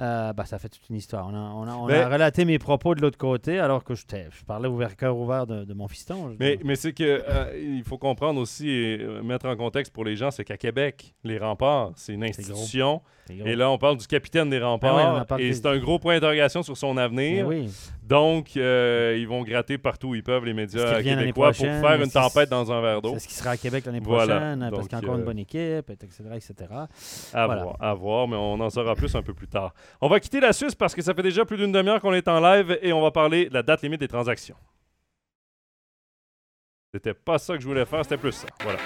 Euh, ben, ça fait toute une histoire. On a, on a- on a Mais- relaté mes propos de l'autre côté alors que je parlais ouvert, cœur ouvert de, de mon fiston. Mais, mais c'est que euh, il faut comprendre aussi et euh, mettre en contexte pour les gens, c'est qu'à Québec, les remparts, c'est une institution. Gros. Et là, on parle du capitaine des Ah remparts. et c'est un gros point d'interrogation sur son avenir. oui. Donc, euh, ils vont gratter partout où ils peuvent, les médias québécois, pour faire une tempête dans un verre d'eau. C'est ce qui sera à Québec l'année Voilà. prochaine, parce qu'il y a encore euh, une bonne équipe, etc. etc. À Voilà. voir, à voir, mais on en saura plus un peu plus tard. On va quitter la Suisse parce que ça fait déjà plus d'une demi-heure qu'on est en live et on va parler de la date limite des transactions. C'était pas ça que je voulais faire, c'était plus ça. Voilà.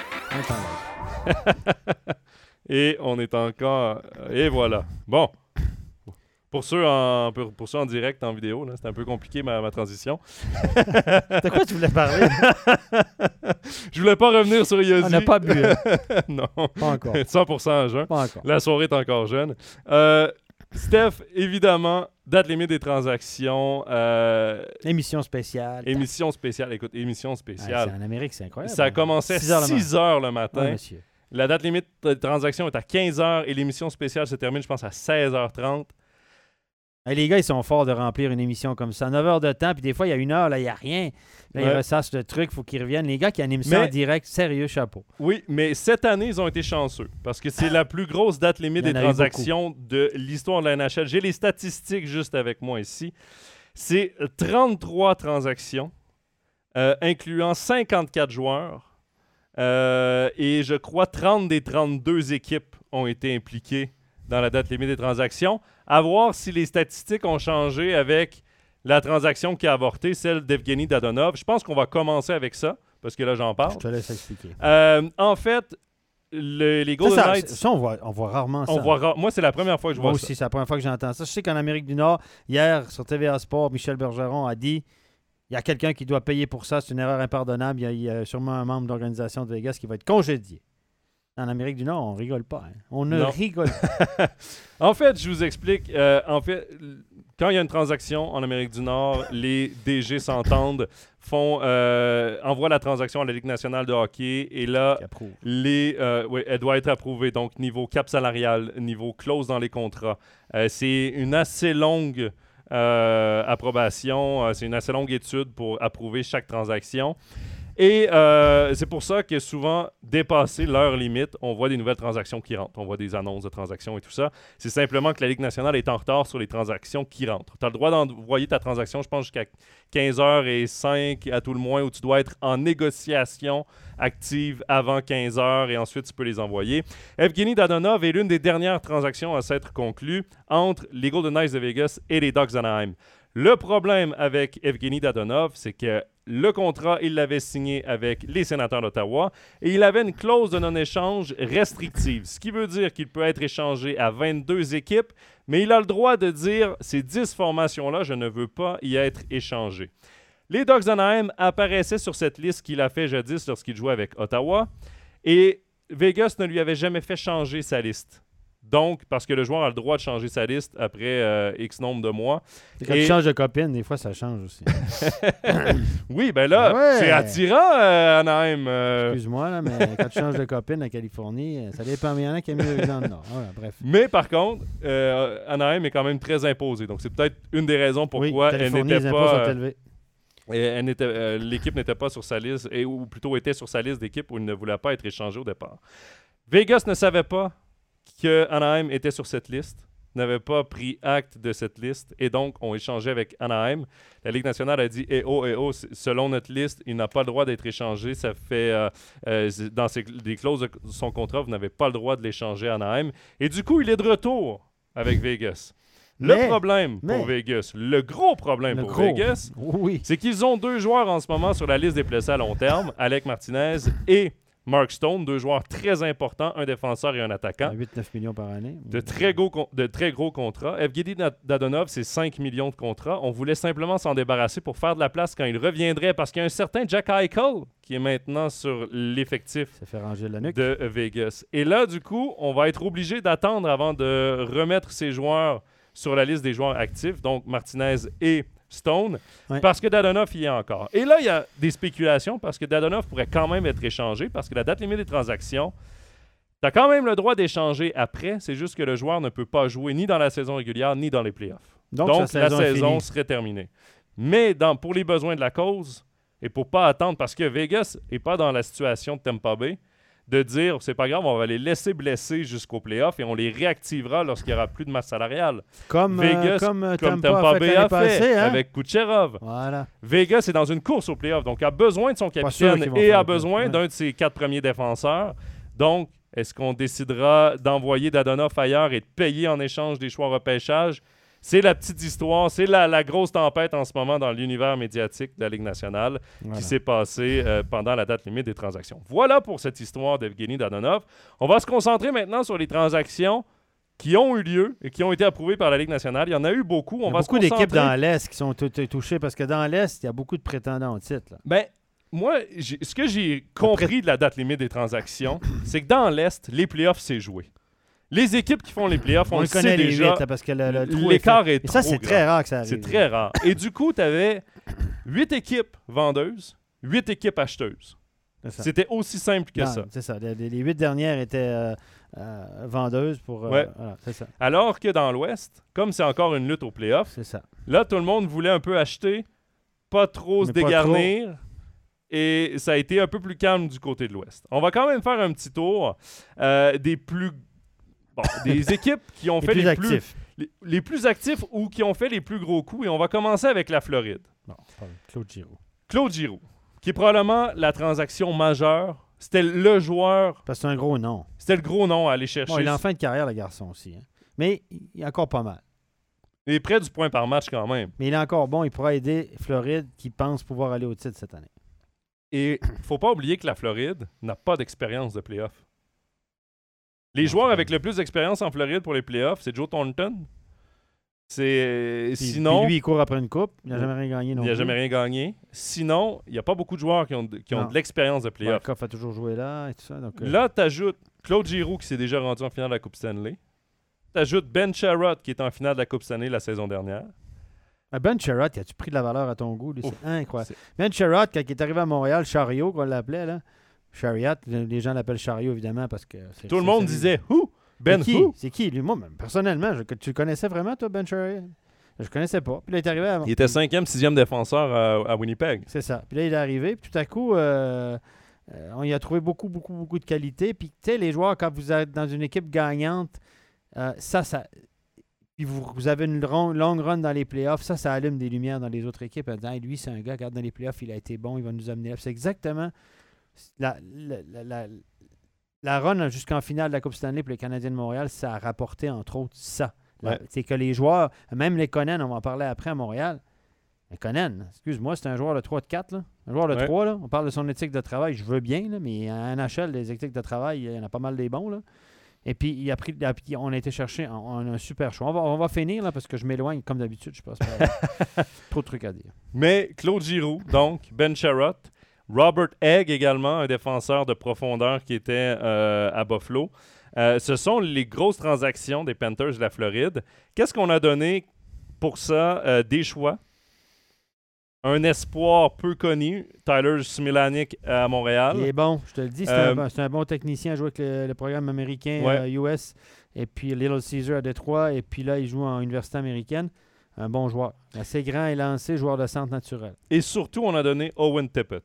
Et on est encore. Et voilà. Bon. Pour ceux en, pour, pour ceux en direct, en vidéo, c'était un peu compliqué ma, ma transition. De quoi tu voulais parler? Je voulais pas revenir sur Yossi. On n'a pas bu. hein? non. Pas encore. 100% à jeun. Pas encore. La soirée est encore jeune. Euh, Steph, évidemment, date limite des transactions, euh, Émission spéciale. émission spéciale. Écoute, émission Ouais, spéciale. c'est en Amérique, c'est incroyable. Ça a commencé à 6 heures le 6 heures le matin. Ouais, monsieur. La date limite de transaction est à 15 heures et l'émission spéciale se termine, je pense, à 16h30. Hey, les gars, ils sont forts de remplir une émission comme ça. 9 heures de temps, puis des fois, il y a une heure, là, il n'y a rien. Là, ils ressassent le truc, il faut qu'ils reviennent. Les gars qui animent ça en direct, sérieux, chapeau. Oui, mais cette année, ils ont été chanceux parce que c'est la plus grosse date limite des transactions de l'histoire de la NHL. J'ai les statistiques juste avec moi ici. C'est 33 transactions, euh, incluant 54 joueurs. Euh, et je crois 30 des 32 équipes ont été impliquées dans la date limite des transactions. À voir si les statistiques ont changé avec la transaction qui a avorté, celle d'Evgeny Dadonov. Je pense qu'on va commencer avec ça, parce que là, j'en parle. Je te laisse expliquer. Euh, en fait, le- les Golden ça, Knights, ça, on, voit, on voit rarement ça. on voit Moi, c'est la première fois que je Moi vois aussi, c'est la première fois que j'entends ça. Je sais qu'en Amérique du Nord, hier, sur TVA Sport, Michel Bergeron a dit il y a quelqu'un qui doit payer pour ça, c'est une erreur impardonnable. Il y a, il y a sûrement un membre de l'organisation de Vegas qui va être congédié. En Amérique du Nord, on rigole pas. hein. On ne Non. rigole pas. En fait, je vous explique. euh, en fait, quand il y a une transaction en Amérique du Nord, les DG s'entendent, font, euh, envoient la transaction à la Ligue nationale de hockey, et là, les, euh, oui, elle doit être approuvée. Donc, niveau cap salarial, niveau clause dans les contrats. C'est une assez longue approbation, c'est une assez longue étude pour approuver chaque transaction. Et euh, c'est pour ça que souvent, dépassé leur limite, on voit des nouvelles transactions qui rentrent. On voit des annonces de transactions et tout ça. C'est simplement que la Ligue nationale est en retard sur les transactions qui rentrent. Tu as le droit d'envoyer ta transaction, je pense, jusqu'à 15h05 à tout le moins, où tu dois être en négociation active avant 15h et ensuite tu peux les envoyer. Evgeny Dadonov est l'une des dernières transactions à s'être conclue entre les Golden Knights de Vegas et les Ducks d'Anaheim. Le problème avec Evgeny Dadonov, c'est que le contrat, il l'avait signé avec les sénateurs d'Ottawa et il avait une clause de non-échange restrictive, ce qui veut dire qu'il peut être échangé à 22 équipes, mais il a le droit de dire ces 10 formations-là, je ne veux pas y être échangé. Les Ducks d'Anaheim apparaissaient sur cette liste qu'il a fait jadis lorsqu'il jouait avec Ottawa et Vegas ne lui avait jamais fait changer sa liste. Donc, parce que le joueur a le droit de changer sa liste après euh, X nombre de mois. Quand Et- tu changes de copine, des fois, ça change aussi. Oui, ben là, Ouais. c'est attirant, euh, Anaheim. euh. Excuse-moi, là, mais quand tu changes de copine en Californie, ça dépend. Il y en a qui aiment mieux dans le Nord. Voilà, bref. Mais par contre, Anaheim est quand même très imposé. Donc, c'est peut-être une des raisons pourquoi oui, elle n'était pas. l'équipe n'était pas sur sa liste, et, ou plutôt était sur sa liste d'équipes où il ne voulait pas être échangé au départ. Vegas ne savait pas que Anaheim était sur cette liste, n'avait pas pris acte de cette liste, et donc ont échangé avec Anaheim. La Ligue nationale a dit Eh oh, eh oh, selon notre liste, il n'a pas le droit d'être échangé. Ça fait euh, euh, dans ses, les clauses de son contrat, vous n'avez pas le droit de l'échanger à Anaheim. Et du coup, il est de retour avec Vegas. Le Mais- problème mais- pour Vegas, le gros problème Le pour gros. Vegas, Oui. c'est qu'ils ont deux joueurs en ce moment sur la liste des blessés à long terme, Alec Martinez et Mark Stone, deux joueurs très importants, un défenseur et un attaquant. 8-9 millions par année. De très, gros, con- de très gros contrats. Evgeny Dadonov, c'est 5 millions de contrats. On voulait simplement s'en débarrasser pour faire de la place quand il reviendrait, parce qu'il y a un certain Jack Eichel qui est maintenant sur l'effectif Ça fait ranger la nuque. de Vegas. Et là, du coup, on va être obligé d'attendre avant de remettre ces joueurs sur la liste des joueurs actifs, donc Martinez et Stone, Ouais. parce que Dadonov y est encore. Et là, il y a des spéculations parce que Dadonov pourrait quand même être échangé parce que la date limite des transactions, tu as quand même le droit d'échanger après. C'est juste que le joueur ne peut pas jouer ni dans la saison régulière ni dans les playoffs. Donc, la saison serait terminée. Mais dans, pour les besoins de la cause, et pour pas attendre, parce que Vegas n'est pas dans la situation de Tampa Bay, de dire c'est pas grave, on va les laisser blesser jusqu'au playoff et on les réactivera lorsqu'il n'y aura plus de masse salariale. Comme, euh, Vegas, comme, euh, Comme Tampa, Tampa a fait Bay l'année a fait passée, hein? avec Kucherov. Voilà. Vegas est dans une course au playoff, donc a besoin de son capitaine et a besoin d'un de ses quatre premiers défenseurs. Donc, est-ce qu'on décidera d'envoyer Dadonov ailleurs et de payer en échange des choix repêchage? C'est la petite histoire, c'est la, la grosse tempête en ce moment dans l'univers médiatique de la Ligue nationale Voilà. qui s'est passée euh, pendant la date limite des transactions. Voilà pour cette histoire d'Evgeny Dadonov. On va se concentrer maintenant sur les transactions qui ont eu lieu et qui ont été approuvées par la Ligue nationale. Il y en a eu beaucoup. Il y On a va beaucoup d'équipes dans l'Est qui sont tou- tou- touchées parce que dans l'Est, il y a beaucoup de prétendants au titre. là. Ben, moi, ce que j'ai compris de la date limite des transactions, c'est que dans l'Est, les playoffs, c'est joué. Les équipes qui font les playoffs, on, On le connaît sait les déjà, huit, parce que est l'écart est, fait. Et ça, trop c'est très rare que ça arrive. C'est très rare. Et du coup, tu avais 8 équipes vendeuses, 8 équipes acheteuses. C'était aussi simple que Non, ça. C'est ça. Les, les huit dernières étaient euh, euh, vendeuses pour. euh, Ouais. voilà, ça. Alors que dans l'Ouest, comme c'est encore une lutte aux playoffs, C'est ça. là, tout le monde voulait un peu acheter, pas trop se Mais dégarnir. Et ça a été un peu plus calme du côté de l'Ouest. On va quand même faire un petit tour des plus. Bon, des équipes qui ont Les fait plus les plus, actifs. les, les plus actifs ou qui ont fait les plus gros coups. Et on va commencer avec la Floride. Pardon, Claude Giroux. Claude Giroux, qui est probablement la transaction majeure. C'était le joueur, Parce que c'est un gros nom. c'était le gros nom à aller chercher. Bon, il est en fin de carrière, le garçon aussi. hein. Mais il est encore pas mal. Il est près du point par match quand même. Mais il est encore bon. Il pourra aider Floride qui pense pouvoir aller au titre cette année. Et faut pas oublier que la Floride n'a pas d'expérience de playoff. Les joueurs avec le plus d'expérience en Floride pour les playoffs, c'est Joe Thornton. C'est sinon puis lui, il court après une coupe. Il n'a jamais rien gagné non il n'y a plus. jamais rien gagné. Sinon, il n'y a pas beaucoup de joueurs qui ont de, qui ont de l'expérience de playoff. Barkov a toujours joué là et tout ça. Donc, euh, Là, tu ajoutes Claude Giroux qui s'est déjà rendu en finale de la Coupe Stanley. Tu ajoutes Ben Sherrod qui est en finale de la Coupe Stanley la saison dernière. Ben Sherrod, as-tu pris de la valeur à ton goût? C'est incroyable. Ben Sherrod, quand il est arrivé à Montréal, Chariot, qu'on l'appelait, là. Chariot, les gens l'appellent Chariot, évidemment, parce que... c'est- Tout le monde disait Who? Ben qui? Who? C'est qui? Lui, moi, même, personnellement, je- tu le connaissais vraiment, toi, Ben Chariot? Je connaissais pas. Puis là, il est arrivé à... Il était cinquième, sixième défenseur à, à Winnipeg. C'est ça. Puis là, il est arrivé, puis tout à coup, euh, euh, on y a trouvé beaucoup, beaucoup, beaucoup de qualité. Puis, tu sais, les joueurs, quand vous êtes dans une équipe gagnante, euh, ça, ça. Puis vous, vous avez une ron- longue run dans les playoffs, ça, ça allume des lumières dans les autres équipes en disant Hey, lui, c'est un gars, regarde dans les playoffs, il a été bon, il va nous amener là. C'est exactement la, la, la, la- la run jusqu'en finale de la Coupe Stanley pour les Canadiens de Montréal, ça a rapporté, entre autres, ça. Ouais. C'est que les joueurs, même les Conan, on va en parler après à Montréal. Mais Conan, excuse-moi, c'est un joueur de 3 de 4, là. Un joueur de Ouais. 3, là. On parle de son éthique de travail, je veux bien, là, mais en NHL, les éthiques de travail, il y en a pas mal des bons, là. Et puis, il a pris, on a été chercher on, a un super choix. On va, on va finir, là, parce que je m'éloigne, comme d'habitude, je pense. Trop de trucs à dire. Mais Claude Giroux, donc, Ben Sherratt, Robert Egg également, un défenseur de profondeur qui était euh, à Buffalo. Euh, ce sont les grosses transactions des Panthers de la Floride. Qu'est-ce qu'on a donné pour ça? Euh, des choix? Un espoir peu connu, Tyler Smilanik à Montréal. Il est bon, je te le dis, c'est un, bon- c'est un bon technicien, il joue avec le, le programme américain Ouais. US, et puis Little Caesar à Détroit, et puis là, il joue en université américaine. Un bon joueur. Assez grand et lancé, joueur de centre naturel. Et surtout, on a donné Owen Tippett.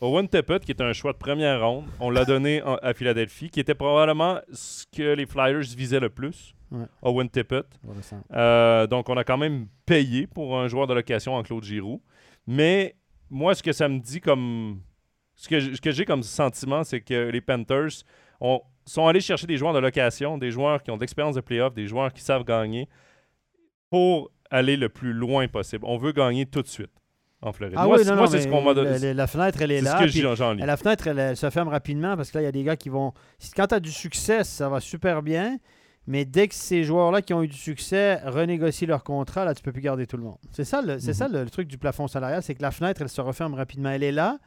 Owen Tippett, qui est un choix de première ronde, on l'a donné en- à Philadelphie, qui était probablement ce que les Flyers visaient le plus. Ouais. Owen Tippett. Euh, donc, on a quand même payé pour un joueur de location en Claude Giroux. Mais moi, ce que ça me dit comme. Ce que, j- ce que j'ai comme sentiment, c'est que les Panthers ont- sont allés chercher des joueurs de location, des joueurs qui ont de l'expérience de playoff, des joueurs qui savent gagner, pour aller le plus loin possible. On veut gagner tout de suite en Floride. Ah moi, oui, c'est- non, moi, non, c'est ce qu'on m'a donné. La fenêtre, elle est, C'est là. ce que puis. La fenêtre, elle, elle se ferme rapidement parce que là, il y a des gars qui vont. Quand tu as du succès, ça va super bien. Mais dès que ces joueurs-là qui ont eu du succès renégocient leur contrat, là, tu peux plus garder tout le monde. C'est ça, le, c'est Mhm. ça le, le truc du plafond salarial, c'est que la fenêtre, elle se referme rapidement. Elle est là.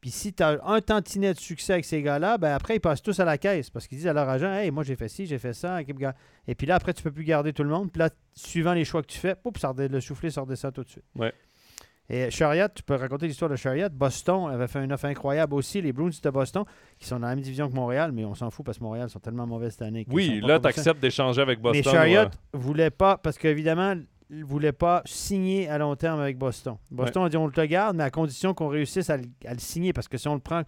Puis si tu as un tantinet de succès avec ces gars-là, ben après, ils passent tous à la caisse parce qu'ils disent à leur agent Hey, moi, j'ai fait ci, j'ai fait ça. Et puis là, après, tu peux plus garder tout le monde. Puis là, suivant les choix que tu fais, poup, ça le soufflet sort de ça tout de suite. Ouais. Et Chariot, tu peux raconter l'histoire de Chariot. Boston avait fait une offre incroyable aussi. Les Bruins de Boston, qui sont dans la même division que Montréal, mais on s'en fout parce que Montréal sont tellement mauvais cette année. Oui, là, tu acceptes d'échanger avec Boston. Mais Chariot ouais. voulait pas, parce qu'évidemment, il voulait pas signer à long terme avec Boston. Boston a dit on te le garde, mais à condition qu'on réussisse à, le- à le signer, parce que si on le prend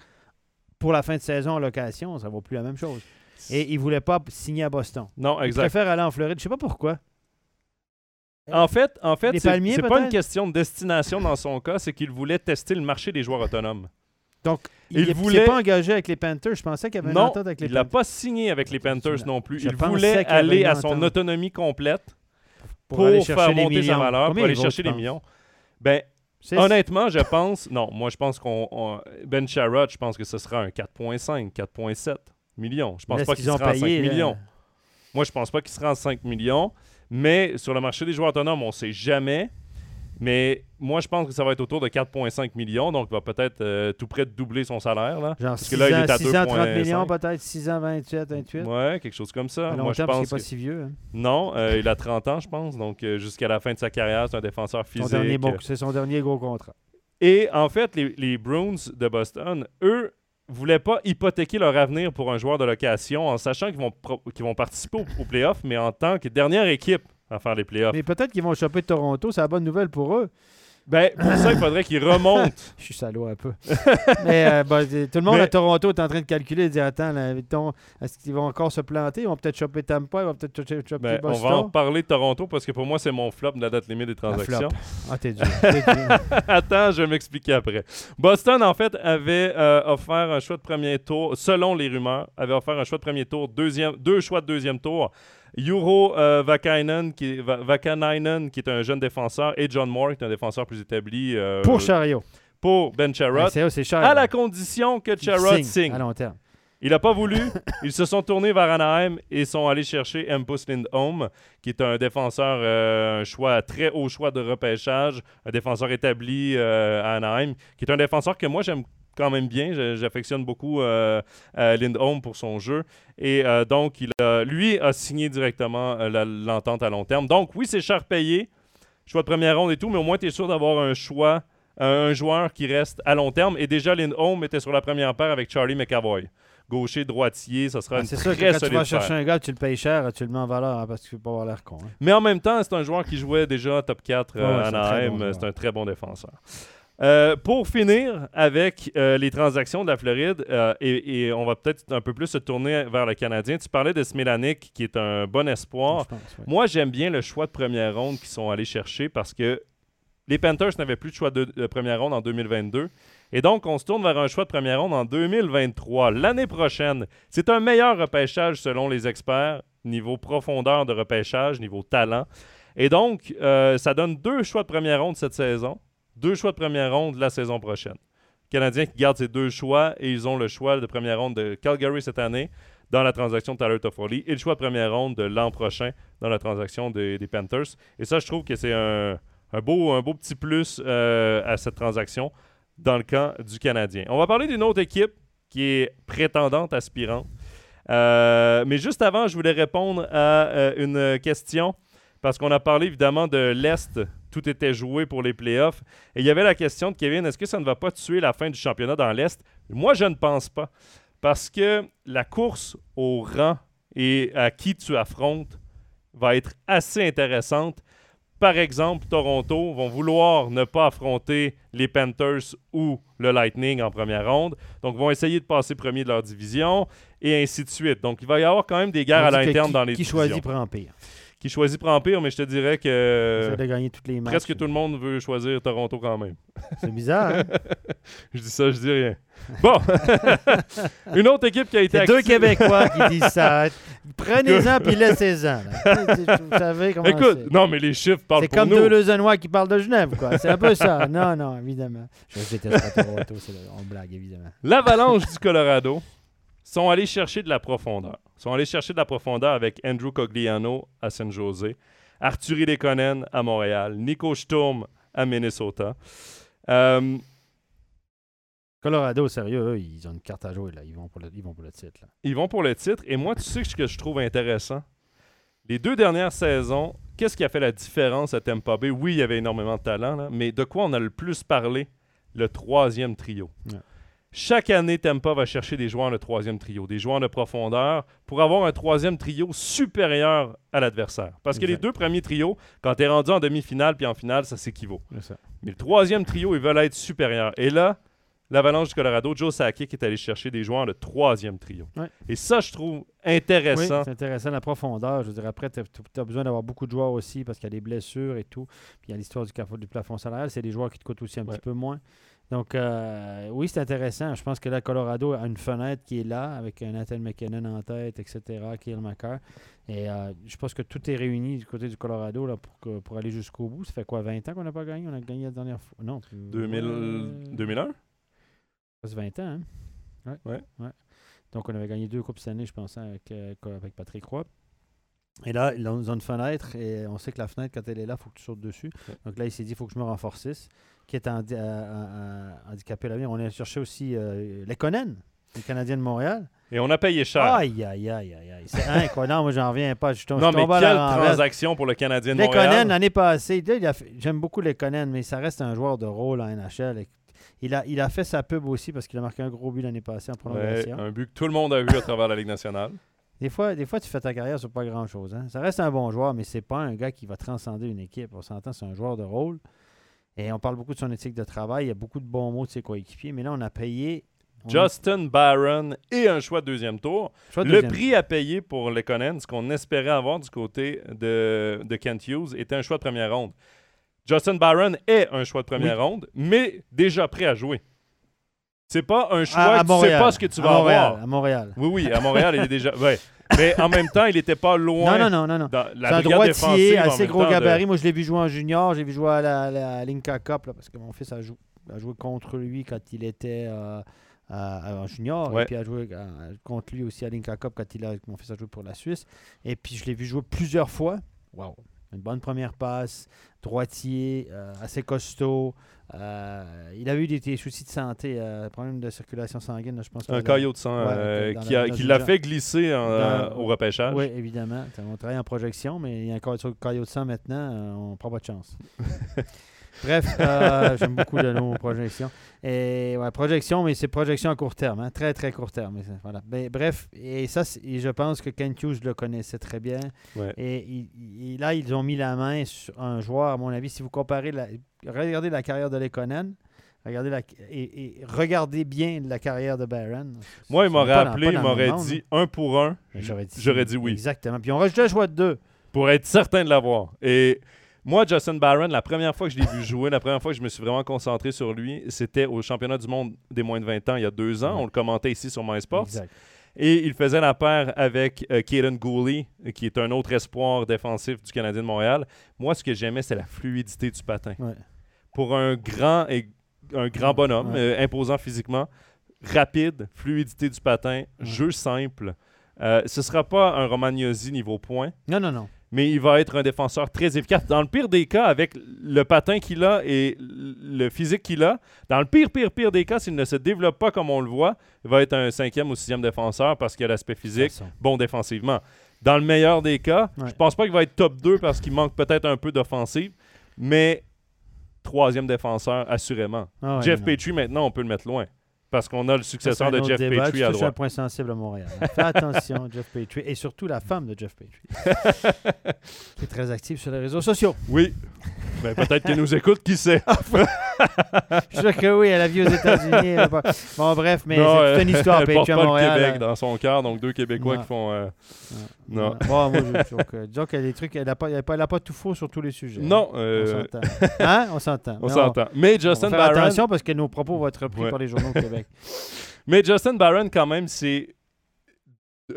pour la fin de saison en location, ça vaut plus la même chose. Et il voulait pas signer à Boston. Non, Il exact. préfère aller en Floride. Je sais pas pourquoi. En fait, en fait c'est pas une question de destination dans son cas, c'est qu'il voulait tester le marché des joueurs autonomes. Donc, Il il ne voulait- s'est pas engagé avec les Panthers. Je pensais qu'il avait une Non, entente avec les il l'a Panthers pas signé avec les Panthers non plus. Je Il voulait aller une à son entente. autonomie complète pour, aller faire monter sa valeur, Combien pour aller il vaut, chercher les millions? Ben, honnêtement, je pense... Non, moi, je pense qu'on... on- Ben Sherrod, je pense que ce sera un 4.5, 4.7 millions. Je pense Là, pas qu'il sera à 5 payé, là, millions. Moi, je pense pas qu'il sera en 5 millions. Mais sur le marché des joueurs autonomes, on sait jamais. Mais moi, je pense que ça va être autour de 4,5 millions. Donc, il va peut-être euh, tout près de doubler son salaire. Là. Genre Parce 6 que là, il est à ans, 6 ans, 30 2,5. millions peut-être, 6 ans, 27, 28. Ouais, quelque chose comme ça. à long Moi, je terme, pense n'est pas que- si vieux. hein. Non, euh, il a 30 ans, je pense. Donc, euh, jusqu'à la fin de sa carrière, c'est un défenseur physique. bon- C'est son dernier gros contrat. Et en fait, les, les Bruins de Boston, eux, voulaient pas hypothéquer leur avenir pour un joueur de location en sachant qu'ils vont, vont participer aux, aux playoffs, mais en tant que dernière équipe à faire les playoffs. Mais peut-être qu'ils vont choper Toronto. C'est la bonne nouvelle pour eux. Ben, pour ça, il faudrait qu'ils remontent. Je suis salaud un peu. Mais euh, bah, tout le monde Mais- à Toronto est en train de calculer et dire Attends, est-ce qu'ils vont encore se planter? Ils vont peut-être choper Tampa, ils vont peut-être choper choper Ben, on Boston. va en parler de Toronto parce que pour moi, c'est mon flop de la date limite des transactions. Ah, t'es dur. t'es dur. Attends, je vais m'expliquer après. Boston, en fait, avait euh, offert un choix de premier tour, selon les rumeurs, avait offert un choix de premier tour, deuxième, deux choix de deuxième tour. Euro euh, Vakainen, qui, Vakanainen, qui est un jeune défenseur, et John Moore, qui est un défenseur plus établi euh, Pour Chariot. pour Ben Sherrod, Ouais, c'est cher. à la condition que signe signe. À long terme. Il n'a pas voulu. Ils se sont tournés vers Anaheim et sont allés chercher Empus Lindholm, qui est un défenseur, euh, un choix, très haut choix de repêchage, un défenseur établi euh, à Anaheim, qui est un défenseur que moi j'aime quand même bien. J'affectionne beaucoup euh, euh, Lindholm pour son jeu. Et euh, donc, il a- lui a signé directement l'entente à long terme. Donc, oui, c'est cher payé, choix de première ronde et tout, mais au moins, tu es sûr d'avoir un choix, un, joueur qui reste à long terme. Et déjà, Lindholm était sur la première paire avec Charlie McAvoy. Gaucher, droitier, ça sera Ah, une c'est très sûr que quand tu vas paire. chercher un gars, tu le payes cher, tu le mets en valeur hein, parce que tu veux pas avoir l'air con. hein. Mais en même temps, c'est un joueur qui jouait déjà top 4 Ouais, euh, ouais, à Anaheim. c'est un très bon défenseur. Euh, pour finir avec euh, les transactions de la Floride, euh, et, et on va peut-être un peu plus se tourner vers le Canadien. Tu parlais de Smilanic, qui est un bon espoir. Pense. Moi, j'aime bien le choix de première ronde qu'ils sont allés chercher parce que les Panthers n'avaient plus de choix de, de première ronde en 2022. Et donc, on se tourne vers un choix de première ronde en 2023, l'année prochaine. C'est un meilleur repêchage selon les experts, niveau profondeur de repêchage, niveau talent. Et donc, ça donne deux choix de première ronde cette saison, deux choix de première ronde la saison prochaine. Canadiens qui gardent ces deux choix et ils ont le choix de première ronde de Calgary cette année dans la transaction de Tyler Toffoli et le choix de première ronde de l'an prochain dans la transaction des, Panthers. Et ça, je trouve que c'est un, un beau, un beau petit plus euh, à cette transaction dans le camp du Canadien. On va parler d'une autre équipe qui est prétendante, aspirante. Euh, mais juste avant, je voulais répondre à euh, une question parce qu'on a parlé évidemment de l'Est. Tout était joué pour les playoffs. Et il y avait la question de Kevin, est-ce que ça ne va pas tuer la fin du championnat dans l'Est? Moi, je ne pense pas. Parce que la course au rang et à qui tu affrontes va être assez intéressante. Par exemple, Toronto vont vouloir ne pas affronter les Panthers ou le Lightning en première ronde. Donc, vont essayer de passer premier de leur division et ainsi de suite. Donc, il va y avoir quand même des guerres à l'interne qui- dans les Qui divisions. choisit prend pire. Qui choisit prend pire, mais je te dirais que de gagner toutes les matchs. presque tout le monde veut choisir Toronto quand même. C'est bizarre. hein? Je dis ça, je dis rien. Bon, une autre équipe qui a été C'est deux active- Québécois qui disent ça. Prenez-en puis laissez-en. Vous savez comment Écoute, c'est. non, mais les chiffres parlent C'est pour comme nous. deux Lausannois qui parlent de Genève, quoi. C'est un peu ça. Non, non, évidemment. Je déteste pas Toronto, c'est on blague, évidemment. L'Avalanche du Colorado sont allés chercher de la profondeur. sont allés chercher de la profondeur avec Andrew Cogliano à San Jose, Arturi Lekonen à Montréal, Nico Sturm à Minnesota. Euh, Colorado, sérieux, eux, ils ont une carte à jouer. Là. Ils, vont pour le, ils vont pour le titre. Là. Ils vont pour le titre. Et moi, tu sais ce que je trouve intéressant? Les deux dernières saisons, qu'est-ce qui a fait la différence à Tampa Bay? Oui, il y avait énormément de talent, là, mais de quoi on a le plus parlé? Le troisième trio. Ouais. Chaque année, Tampa va chercher des joueurs de troisième trio, des joueurs de profondeur, pour avoir un troisième trio supérieur à l'adversaire. Parce que les deux premiers trios, quand tu es rendu en demi-finale puis en finale, ça s'équivaut. Mais le troisième trio, ils veulent être supérieurs. Et là, l'Avalanche du Colorado, Joe Sakic est allé chercher des joueurs de troisième trio. Ouais. Et ça, je trouve Oui, intéressant. c'est intéressant la profondeur. Je veux dire, après, tu as, besoin d'avoir beaucoup de joueurs aussi parce qu'il y a des blessures et tout. Puis il y a l'histoire du, du plafond salarial. C'est des joueurs qui te coûtent aussi un Ouais. petit peu moins. Donc, euh, oui, c'est intéressant. Je pense que là, Colorado a une fenêtre qui est là avec Nathan McKinnon en tête, etc., Kiel McCarr. Et euh, je pense que tout est réuni du côté du Colorado là, pour, que- pour aller jusqu'au bout. Ça fait quoi, 20 ans qu'on n'a pas gagné? On a gagné la dernière fois. Non. plus- 2000 Ouais. 2001? Ça fait 20 ans, hein? Ouais. Ouais. Donc, on avait gagné deux Coupes cette année, je pense, avec, euh, avec Patrick Roy. Et là, ils ont ils ont une fenêtre et on sait que la fenêtre, quand elle est là, il faut que tu sautes dessus. Ouais. Donc là, il s'est dit, il faut que je me renforcisse. Qui est handi- euh, euh, handicapé l'avenir. On a cherché aussi euh, les Conan, les Canadiens de Montréal. Et on a payé cher. Aïe, aïe, aïe, aïe, aïe. C'est incroyable. Moi, j'en reviens pas. Je tombe, non, je mais tombe quelle transaction pour le Canadien de Les Montréal. Conan, l'année passée, j'aime beaucoup les Conan, mais ça reste un joueur de rôle en NHL. Il a, il a fait sa pub aussi parce qu'il a marqué un gros but l'année passée en Ouais, prolongation. un but que tout le monde a vu à travers la Ligue nationale. Des fois, des fois, tu fais ta carrière sur pas grand-chose. hein. Ça reste un bon joueur, mais c'est pas un gars qui va transcender une équipe. On s'entend, c'est un joueur de rôle. Et on parle beaucoup de son éthique de travail. Il y a beaucoup de bons mots de ses coéquipiers. Mais là, on a payé... on a- Justin Barron et un choix de deuxième tour. choix de Le deuxième- prix à payer pour les Conan, ce qu'on espérait avoir du côté de, de Kent Hughes, était un choix de première ronde. Justin Barron est un choix de première ronde, mais déjà prêt à jouer. C'est pas un choix à, à que tu sais Montréal. pas ce que tu À vas Montréal, avoir. À Montréal. Oui, oui, à Montréal, il est déjà. Ouais. Mais en même temps, il n'était pas loin. Non, non, non, non, C'est un droitier, assez gros temps de- gabarit. Moi, je l'ai vu jouer en junior. J'ai vu jouer à la, la Linka Cup là, parce que mon fils a, jou- a joué contre lui quand il était euh, à- en junior. Ouais. Et puis a joué euh, contre lui aussi à Linka Cup quand il a, mon fils a joué pour la Suisse. Et puis je l'ai vu jouer plusieurs fois. Wow. Une bonne première passe, droitier, euh, assez costaud. Euh, il a eu des, des soucis de santé, euh, problème de circulation sanguine, je pense. Un caillot de sang Ouais, euh, qui la- qui fait glisser en- Dans- au repêchage. Oui, évidemment. On travaille en projection, mais il y a encore un caillot de sang maintenant, on prend pas de chance. Bref, euh, j'aime beaucoup le mot projection. Et ouais, projection, mais c'est projection à court terme, hein, très très court terme. Voilà. Mais, bref, et ça, et je pense que Ken Hughes le connaissait très bien. Ouais. Et il- il- là, ils ont mis la main sur un joueur, à mon avis, si vous comparez, la, regardez la carrière de Lekonen, regardez la, et, et regardez bien la carrière de Barron. Moi, il m'aurait appelé, il m'aurait dit un pour un hein. J'aurais dit, oui. Exactement. Puis on rajoutait le choix de deux. pour être certain de l'avoir. Et moi, Justin Barron, la première fois que je l'ai vu jouer, la première fois que je me suis vraiment concentré sur lui, c'était au championnat du monde des moins de 20 ans il y a deux ans. Ouais. On le commentait ici sur MySports. Exact. Et il faisait la paire avec euh, Kaden Gooley, qui est un autre espoir défensif du Canadien de Montréal. Moi, ce que j'aimais, c'est la fluidité du patin. Ouais. Pour un grand et un grand bonhomme, Ouais. euh, imposant physiquement, rapide, fluidité du patin, jeu simple. Euh, ce ne sera pas un Romagnosi niveau point, Non, non, non. Mais il va être un défenseur très efficace. Dans le pire des cas, avec le patin qu'il a et le physique qu'il a, dans le pire, pire, pire des cas, s'il ne se développe pas comme on le voit, il va être un cinquième ou sixième défenseur parce qu'il a l'aspect physique, bon défensivement. Dans le meilleur des cas, Ouais. je pense pas qu'il va être top 2 parce qu'il manque peut-être un peu d'offensive, mais troisième défenseur, assurément. Ah ouais, Jeff non. Petrie, maintenant, on peut le metre loin. Parce qu'on a le successeur de Jeff débat. Petrie Tu à touches un droite. point sensible à Montréal. Fais attention, Jeff Petrie. Et surtout la femme de Jeff Petrie. qui est très active sur les réseaux sociaux. Oui. Ben, peut-être qu'elle nous écoute, qui sait? Je suis sûr que oui, elle a vu aux États-Unis. Bon, bref, mais c'est toute une histoire, elle porte à pas Montréal. le Québec euh, dans son cœur, donc deux Québécois qui font. euh, ouais. Non. Bon, moi, je- donc, euh, disons qu'elle a des trucs, elle n'a pas, elle a pas, elle a pas tout faux sur tous les sujets. Non, On euh, s'entend. Hein? On s'entend. on Mais s'entend. Mais On Justin va faire Barron, attention parce que nos propos vont être repris Ouais. par les journaux au Québec. mais Justin Barron, quand même, c'est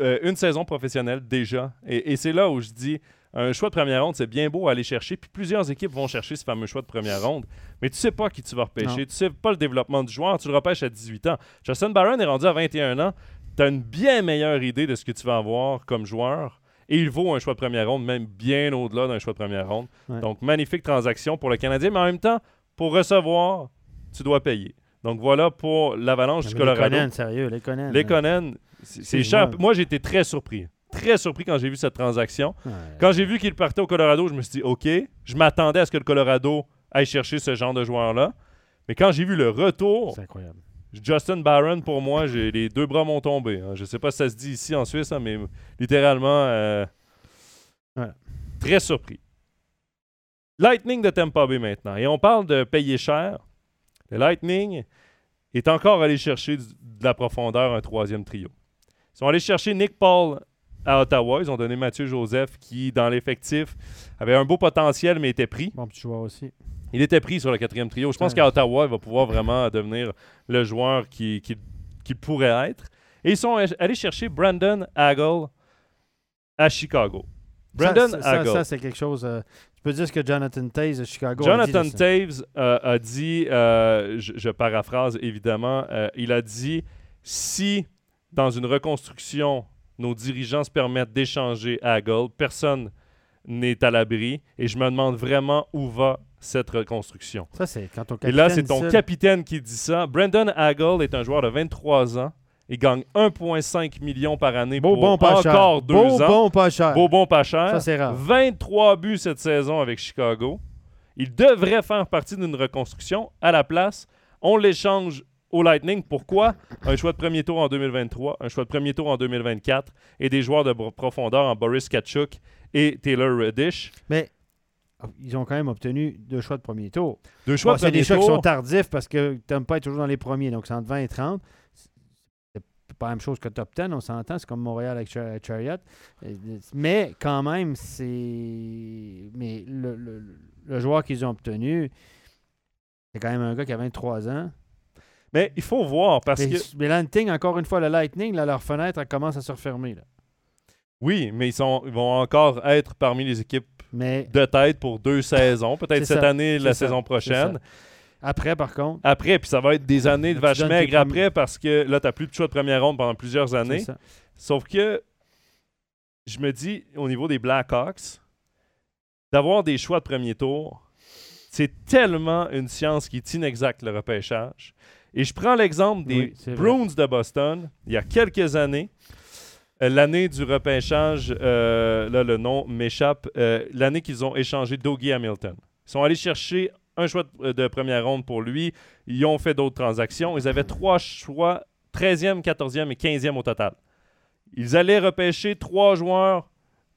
euh, une saison professionnelle déjà. Et, et c'est là où je dis, un choix de première ronde, c'est bien beau à aller chercher. Puis plusieurs équipes vont chercher ce fameux choix de première ronde. Mais tu sais pas qui tu vas repêcher. Non. Tu sais pas le développement du joueur. Tu le repêches à 18 ans. Justin Barron est rendu à 21 ans. Tu as une bien meilleure idée de ce que tu vas avoir comme joueur. Et il vaut un choix de première ronde, même bien au-delà d'un choix de première ronde. Ouais. Donc, magnifique transaction pour le Canadien. Mais en même temps, pour recevoir, tu dois payer. Donc voilà pour l'Avalanche du Mais Les Colorado. Conan, sérieux, les Conan. Les. Conan, c'est cher. Moi, j'ai été très surpris. Très surpris quand j'ai vu cette transaction. Ouais. Quand j'ai vu qu'il partait au Colorado, je me suis dit, OK, je m'attendais à ce que le Colorado aille chercher ce genre de joueur-là. Mais quand j'ai vu le retour, C'est incroyable. Justin Barron, pour moi, j'ai les deux bras m'ont tombé. hein. Je sais pas si ça se dit ici en Suisse, hein, mais littéralement, euh, Voilà. très surpris. Lightning de Tampa Bay maintenant. Et on parle de payer cher. Le Lightning est encore allé chercher du- de la profondeur un troisième trio. Ils sont allés chercher Nick Paul à Ottawa. Ils ont donné Mathieu Joseph qui, dans l'effectif, avait un beau potentiel, mais était pris. Bon petit joueur aussi. Il était pris sur le quatrième trio. Je pense qu'à Ottawa, il va pouvoir vraiment devenir le joueur qui, qui, qui pourrait être. Et ils sont allés chercher Brandon Hagel à Chicago. Brandon ça, ça, c'est quelque chose. euh, tu peux dire ce que Jonathan Taze de Chicago a dit Jonathan. Taves euh, a dit, euh, je, je paraphrase évidemment, il a dit si dans une reconstruction, nos dirigeants se permettent d'échanger Hagel, personne n'est à l'abri. Et je me demande vraiment où va cette reconstruction. Ça, c'est quand ton Et là, c'est ton capitaine qui dit ça. Brandon Hagel est un joueur de 23 ans. Il gagne 1,5 million par année Beau, pour bon, pas cher. encore deux Beau, ans. bon, pas cher. Beau, bon, pas cher. Ça, c'est rare. 23 buts cette saison avec Chicago. Il devrait faire partie d'une reconstruction. À la place, on l'échange au Lightning. Pourquoi? Un choix de premier tour en 2023, un choix de premier tour en 2024 et des joueurs de profondeur en Boris Kachuk et Taylor Reddish. Mais oh, ils ont quand même obtenu deux choix de premier tour. Deux choix Bon, de c'est des premier choix qui tour. sont tardifs parce que pas être toujours dans les premiers. Donc, c'est entre 20 et 30. C'est pas la même chose que top 10, on s'entend. C'est comme Montréal avec Char- Chariot. Euh, Mais quand même, c'est. Mais le, le- le joueur qu'ils ont obtenu, c'est quand même un gars qui a 23 ans. Mais il faut voir parce Mais, que... mais Lightning, encore une fois, le Lightning, là, leur fenêtre, elle commence à se refermer. là. Oui, mais ils, sont, ils vont encore être parmi les équipes Mais de tête pour deux saisons. Peut-être cette ça, année, la ça, saison prochaine. après, par contre, Après, puis ça va être des années de vache maigre après parce que là, tu n'as plus de choix de première ronde pendant plusieurs années. ça. Sauf que je me dis, au niveau des Blackhawks, d'avoir des choix de premier tour, c'est tellement une science qui est inexacte, le repêchage. Et je prends l'exemple des Oui. Bruins de Boston, il y a quelques années. Euh, L'année du repêchage, euh, là, le nom m'échappe, euh, l'année qu'ils ont échangé Dougie Hamilton. Ils sont allés chercher un choix de, de première ronde pour lui. Ils ont fait d'autres transactions. Ils avaient trois choix, 13e, 14e et 15e au total. Ils allaient repêcher trois joueurs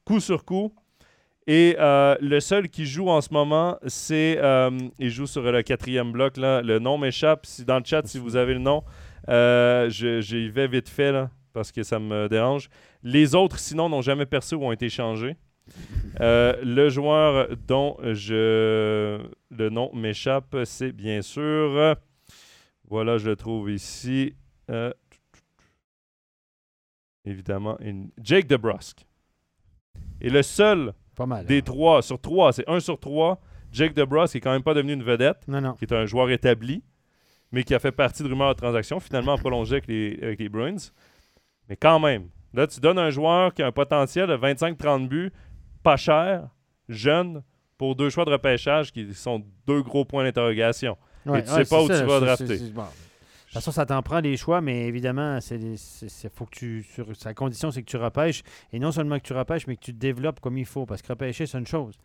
coup sur coup. Et euh, le seul qui joue en ce moment, c'est. euh, il joue sur le quatrième bloc. Là. Le nom m'échappe. Si dans le chat, si vous avez le nom, euh, je- j'y vais vite fait là, parce que ça me dérange. Les autres, sinon, n'ont jamais percé ou ont été changés. Euh, le joueur dont je le nom m'échappe, c'est bien sûr. voilà, je le trouve ici. Euh, évidemment, une- Jake DeBrusque. Et le seul Pas mal. des trois sur trois, c'est un sur trois. Jake DeBrusque qui est quand même pas devenu une vedette, Non, non. qui est un joueur établi, mais qui a fait partie de rumeurs de transaction, finalement prolongé avec les, avec les Bruins. Mais quand même, là, tu donnes un joueur qui a un potentiel de 25-30 buts, pas cher, jeune, pour deux choix de repêchage qui sont deux gros points d'interrogation. Ouais, tu ouais, sais pas où tu ça, vas drafter. bon. De toute façon, ça t'en prend des choix, mais évidemment, c'est, des- c'est, c'est- faut que tu, sur, sa condition, c'est que tu repêches. Et non seulement que tu repêches, mais que tu te développes comme il faut. Parce que repêcher, c'est une chose.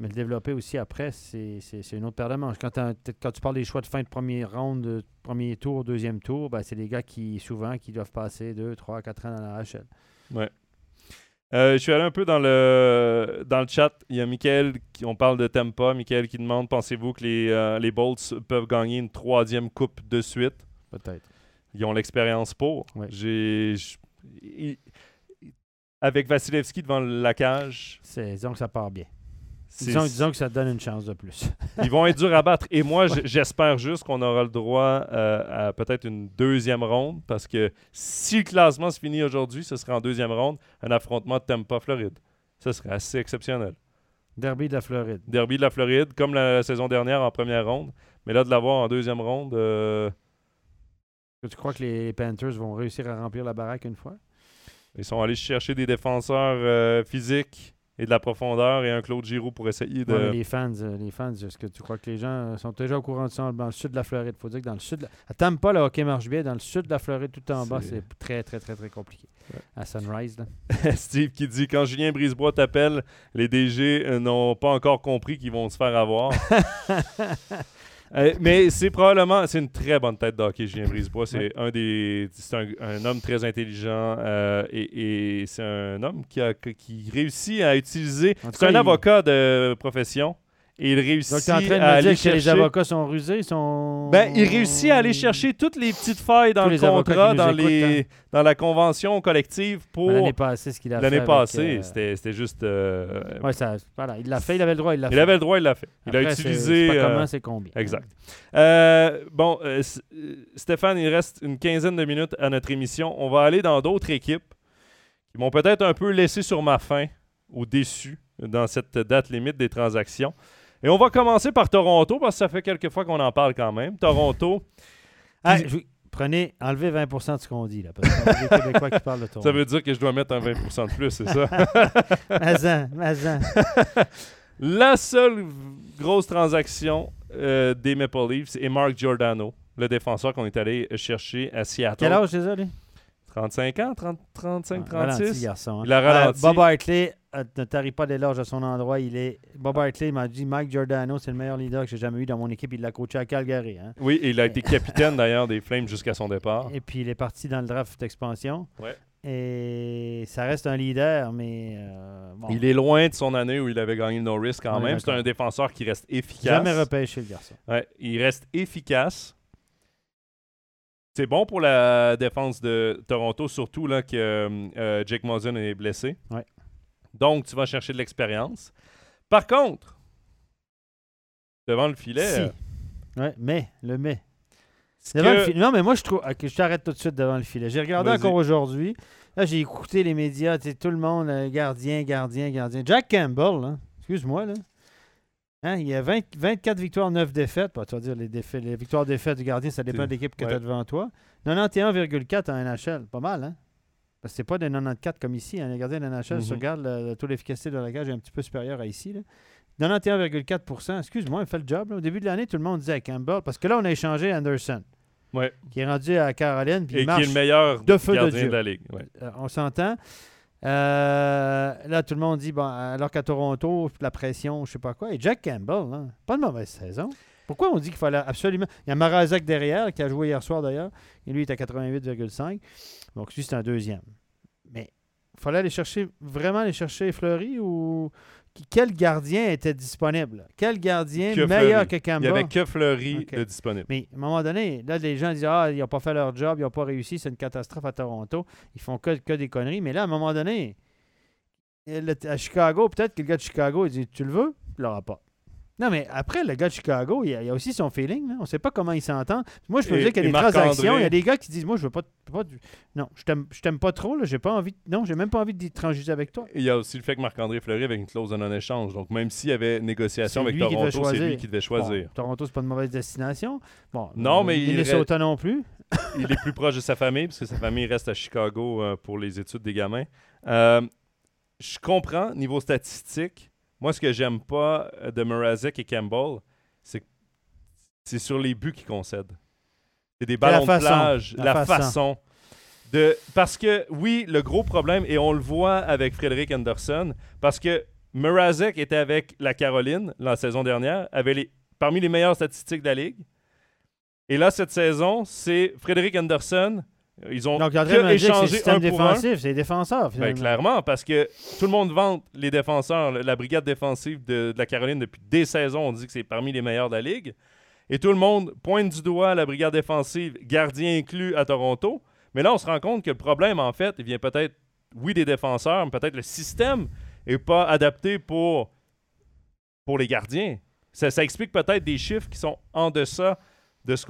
Mais le développer aussi après, c'est, une autre paire de manches. Quand, quand tu parles des choix de fin de premier round, de premier tour, deuxième tour, ben, c'est des gars qui, souvent, qui doivent passer 2, 3, 4 ans dans la HL. Euh, je suis allé un peu dans le, dans le chat. Il y a Michael, qui, on parle de Tampa. Michael qui demande Pensez-vous que les, euh, les Bolts peuvent gagner une troisième coupe de suite? Peut-être. Ils ont l'expérience pour. Ouais. J'ai. avec Vasilevski devant la cage, que ça part bien. Disons, disons que ça te donne une chance de plus. ils vont être durs à battre. Et moi, j'espère juste qu'on aura le droit euh, à peut-être une deuxième ronde parce que si le classement se finit aujourd'hui, ce sera en deuxième ronde un affrontement de Tampa-Floride. Ce serait assez exceptionnel. Derby de la Floride. Derby de la Floride, comme la, saison dernière en première ronde. Mais là, de l'avoir en deuxième ronde, euh, Tu crois que les Panthers vont réussir à remplir la baraque une fois? ils sont allés chercher des défenseurs euh, physiques et de la profondeur et un Claude Giroux pour essayer de. Ouais, les fans, euh, les fans, est-ce que tu crois que les gens euh, sont déjà au courant de ça dans le sud de la Floride? Il faut dire que dans le sud, de la- à Tampa, le hockey marche bien. Dans le sud de la Floride, tout en bas, C'est- très, très, très, très compliqué. Ouais. À Sunrise, là. Steve qui dit quand Julien Brisebois t'appelle, les DG euh, n'ont pas encore compris qu'ils vont se faire avoir. Euh, mais c'est probablement c'est une très bonne tête d'hockey Julien Brisebois c'est Ouais. un des c'est un, un homme très intelligent euh, et, et c'est un homme qui a qui réussit à utiliser c'est un avocat de profession et il réussit es en train de à me aller dire que chercher les avocats sont rusés, sont... ben, il réussit à aller chercher toutes les petites failles dans Tous le contrat, dans, écoutent, les, hein. dans la convention collective pour L'année passée, ce qu'il a fait. l'année passée. euh, C'était juste. euh, Ouais, ça, voilà, il l'a fait, il avait le droit, il l'a fait. il avait le droit, il l'a fait. Il a utilisé. Pas euh, comment, c'est combien. Exact. Euh, bon, Stéphane, il reste une quinzaine de minutes à notre émission. On va aller dans d'autres équipes qui m'ont peut-être un peu laissé sur ma faim ou déçu dans cette date limite des transactions. Et on va commencer par Toronto parce que ça fait quelques fois qu'on en parle quand même. Toronto, Ah, je- Prenez, enlevez 20% de ce qu'on dit, là. Parce qu'on a des Québécois qui parlent de ton. ça veut dire que je dois mettre un 20% de plus, c'est ça? Mazan, Mazan. La seule grosse transaction euh, des Maple Leafs est Mark Giordano, le défenseur qu'on est allé chercher à Seattle. Quel âge, c'est ça, lui? 35 ans, 30, 35, Ah, ralenti, 36. garçon. hein. Il a ralenti. Euh, Bob Hartley, euh, ne tarie pas d'éloge à son endroit. Il est... Bob Hartley m'a dit Mike Giordano, c'est le meilleur leader que j'ai jamais eu dans mon équipe. Il l'a coaché à Calgary. hein. Oui, et il a été capitaine d'ailleurs des Flames jusqu'à son départ. Et puis, il est parti dans le draft d'expansion. Ouais. Et ça reste un leader, mais. euh, bon, Il est loin de son année où il avait gagné le no-risk quand même. C'est un défenseur qui reste efficace. jamais repêché, le garçon. Ouais, il reste efficace. C'est bon pour la défense de Toronto, surtout là, que euh, euh, Jake Muzzin est blessé. Ouais. Donc, tu vas chercher de l'expérience. Par contre, devant le filet, Si. euh, Ouais, mais, le mais. ce Devant que- le filet. Non, mais moi, je trouve. Ok, je t'arrête tout de suite devant le filet. J'ai regardé encore aujourd'hui. Là, j'ai écouté les médias, tout le monde, euh, gardien, gardien, gardien. Jack Campbell, là, excuse-moi, là. Hein, il y a 20 24 victoires, 9 défaites. Bah, tu vas dire, les, défaites, les victoires, défaites du gardien, ça dépend de l'équipe que ouais. tu as devant toi. 91,4 en NHL. Pas mal, hein? Parce que c'est pas des 94 comme ici. Hein. Les gardiens de NHL, si tu Mhm. regardes le, le taux d'efficacité de la cage est un petit peu supérieur à ici. Là. 91,4% Excuse-moi, il fait le job. là. Au début de l'année, tout le monde disait Campbell. Parce que là, on a échangé Anderson, Ouais. qui est rendu à Caroline. Puis Et il qui est le meilleur de feu gardien de, la Ligue. ouais. Euh, on s'entend. Euh, là, tout le monde dit, bon, alors qu'à Toronto, la pression, je sais pas quoi. Et Jack Campbell, là, pas de mauvaise saison. Pourquoi on dit qu'il fallait absolument. Il y a Marazek derrière, qui a joué hier soir d'ailleurs. Et lui, il est à 88,5. Donc, lui, c'est un deuxième. Mais il fallait aller chercher, vraiment aller chercher Fleury ou. Quel gardien était disponible? Quel gardien Que meilleur Fleury. que Il Campbell? n'y avait que Fleury de disponible. Mais à un moment donné, là, les gens disent Ah, ils n'ont pas fait leur job, ils n'ont pas réussi, c'est une catastrophe à Toronto. Ils font que, que des conneries. Mais là, à un moment donné, à Chicago, peut-être que le gars de Chicago, il dit Tu le veux? Il l'aura pas. Non, mais après, le gars de Chicago, il y a, il aussi son feeling. là. On ne sait pas comment il s'entend. Moi, je peux Et- vous dire qu'il y a des transactions. Il y a des gars qui disent Moi, je veux pas. pas du- Non, je t'aime pas trop. Là, j'ai pas envie. Non, j'ai même pas envie de transiger avec toi. Il y a aussi le fait que Marc-André Fleury avait une clause de non-échange. Donc, même s'il y avait négociation avec Toronto, c'est lui qui devait Bon, choisir. Toronto, c'est pas une mauvaise destination. Bon, Non, euh, mais il Minnesota non plus. il est plus proche de sa famille, parce que sa famille reste à Chicago euh, pour les études des gamins. Euh, je comprends, niveau statistique, moi, ce que j'aime pas euh, de Mrazek et Campbell, c'est que c'est sur les buts qu'ils concèdent. C'est des ballons de plage, la la, façon. façon. de Parce que, oui, le gros problème, et on le voit avec Frédéric Anderson, parce que Mrazek était avec la Caroline la saison dernière, avait les, parmi les meilleures statistiques de la Ligue. Et là, cette saison, c'est Frédéric Anderson. Ils ont Donc, échangé système un défensif, c'est les défenseurs. Ben, clairement, parce que tout le monde vante les défenseurs, la brigade défensive de, de la Caroline depuis des saisons. On dit que c'est parmi les meilleurs de la Ligue. Et tout le monde pointe du doigt la brigade défensive, gardien inclus à Toronto. Mais là, on se rend compte que le problème, en fait, il vient peut-être, oui, des défenseurs, mais peut-être le système n'est pas adapté pour, pour les gardiens. Ça, ça explique peut-être des chiffres qui sont en deçà de ce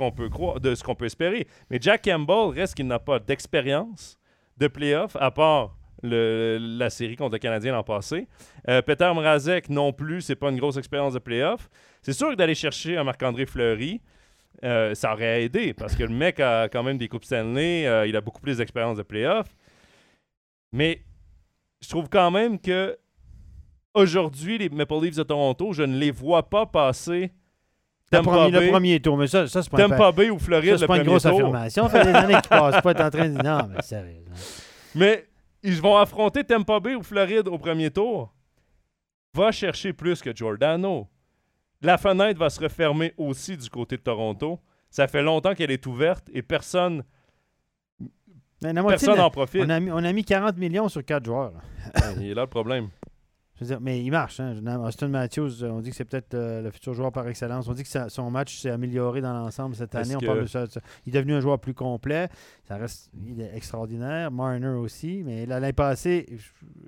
qu'on peut espérer. Mais Jack Campbell reste qu'il n'a pas d'expérience de playoff, à part la série contre le Canadien l'an passé. Euh, Peter Mrazek non plus, c'est pas une grosse expérience de playoff. C'est sûr que d'aller chercher un Marc-André Fleury, euh, ça aurait aidé parce que le mec a quand même des Coupes Stanley, euh, il a beaucoup plus d'expérience de playoff. Mais je trouve quand même que Aujourd'hui, les Maple Leafs de Toronto, je ne les vois pas passer Le premier, le premier tour, mais ça, ça c'est pas, Tampa Bay ou ça, Floride c'est le pas une premier grosse tour? affirmation. Ça fait des années qu'ils passent pas. T'es en train de dire non, mais sérieux. Mais ils vont affronter Tampa Bay ou Floride au premier tour? Va chercher plus que Giordano. La fenêtre va se refermer aussi du côté de Toronto. Ça fait longtemps qu'elle est ouverte et personne de personne n'en profite. on, a mis, on a mis 40 millions sur 4 joueurs. Il est là le problème. Je veux dire, mais il marche. Hein. Austin Matthews, euh, on dit que c'est peut-être euh, le futur joueur par excellence. On dit que son match s'est amélioré dans l'ensemble cette année. On que- parle de ça, ça. Il est devenu un joueur plus complet. Ça reste, il est extraordinaire. Marner aussi. Mais l'année passée,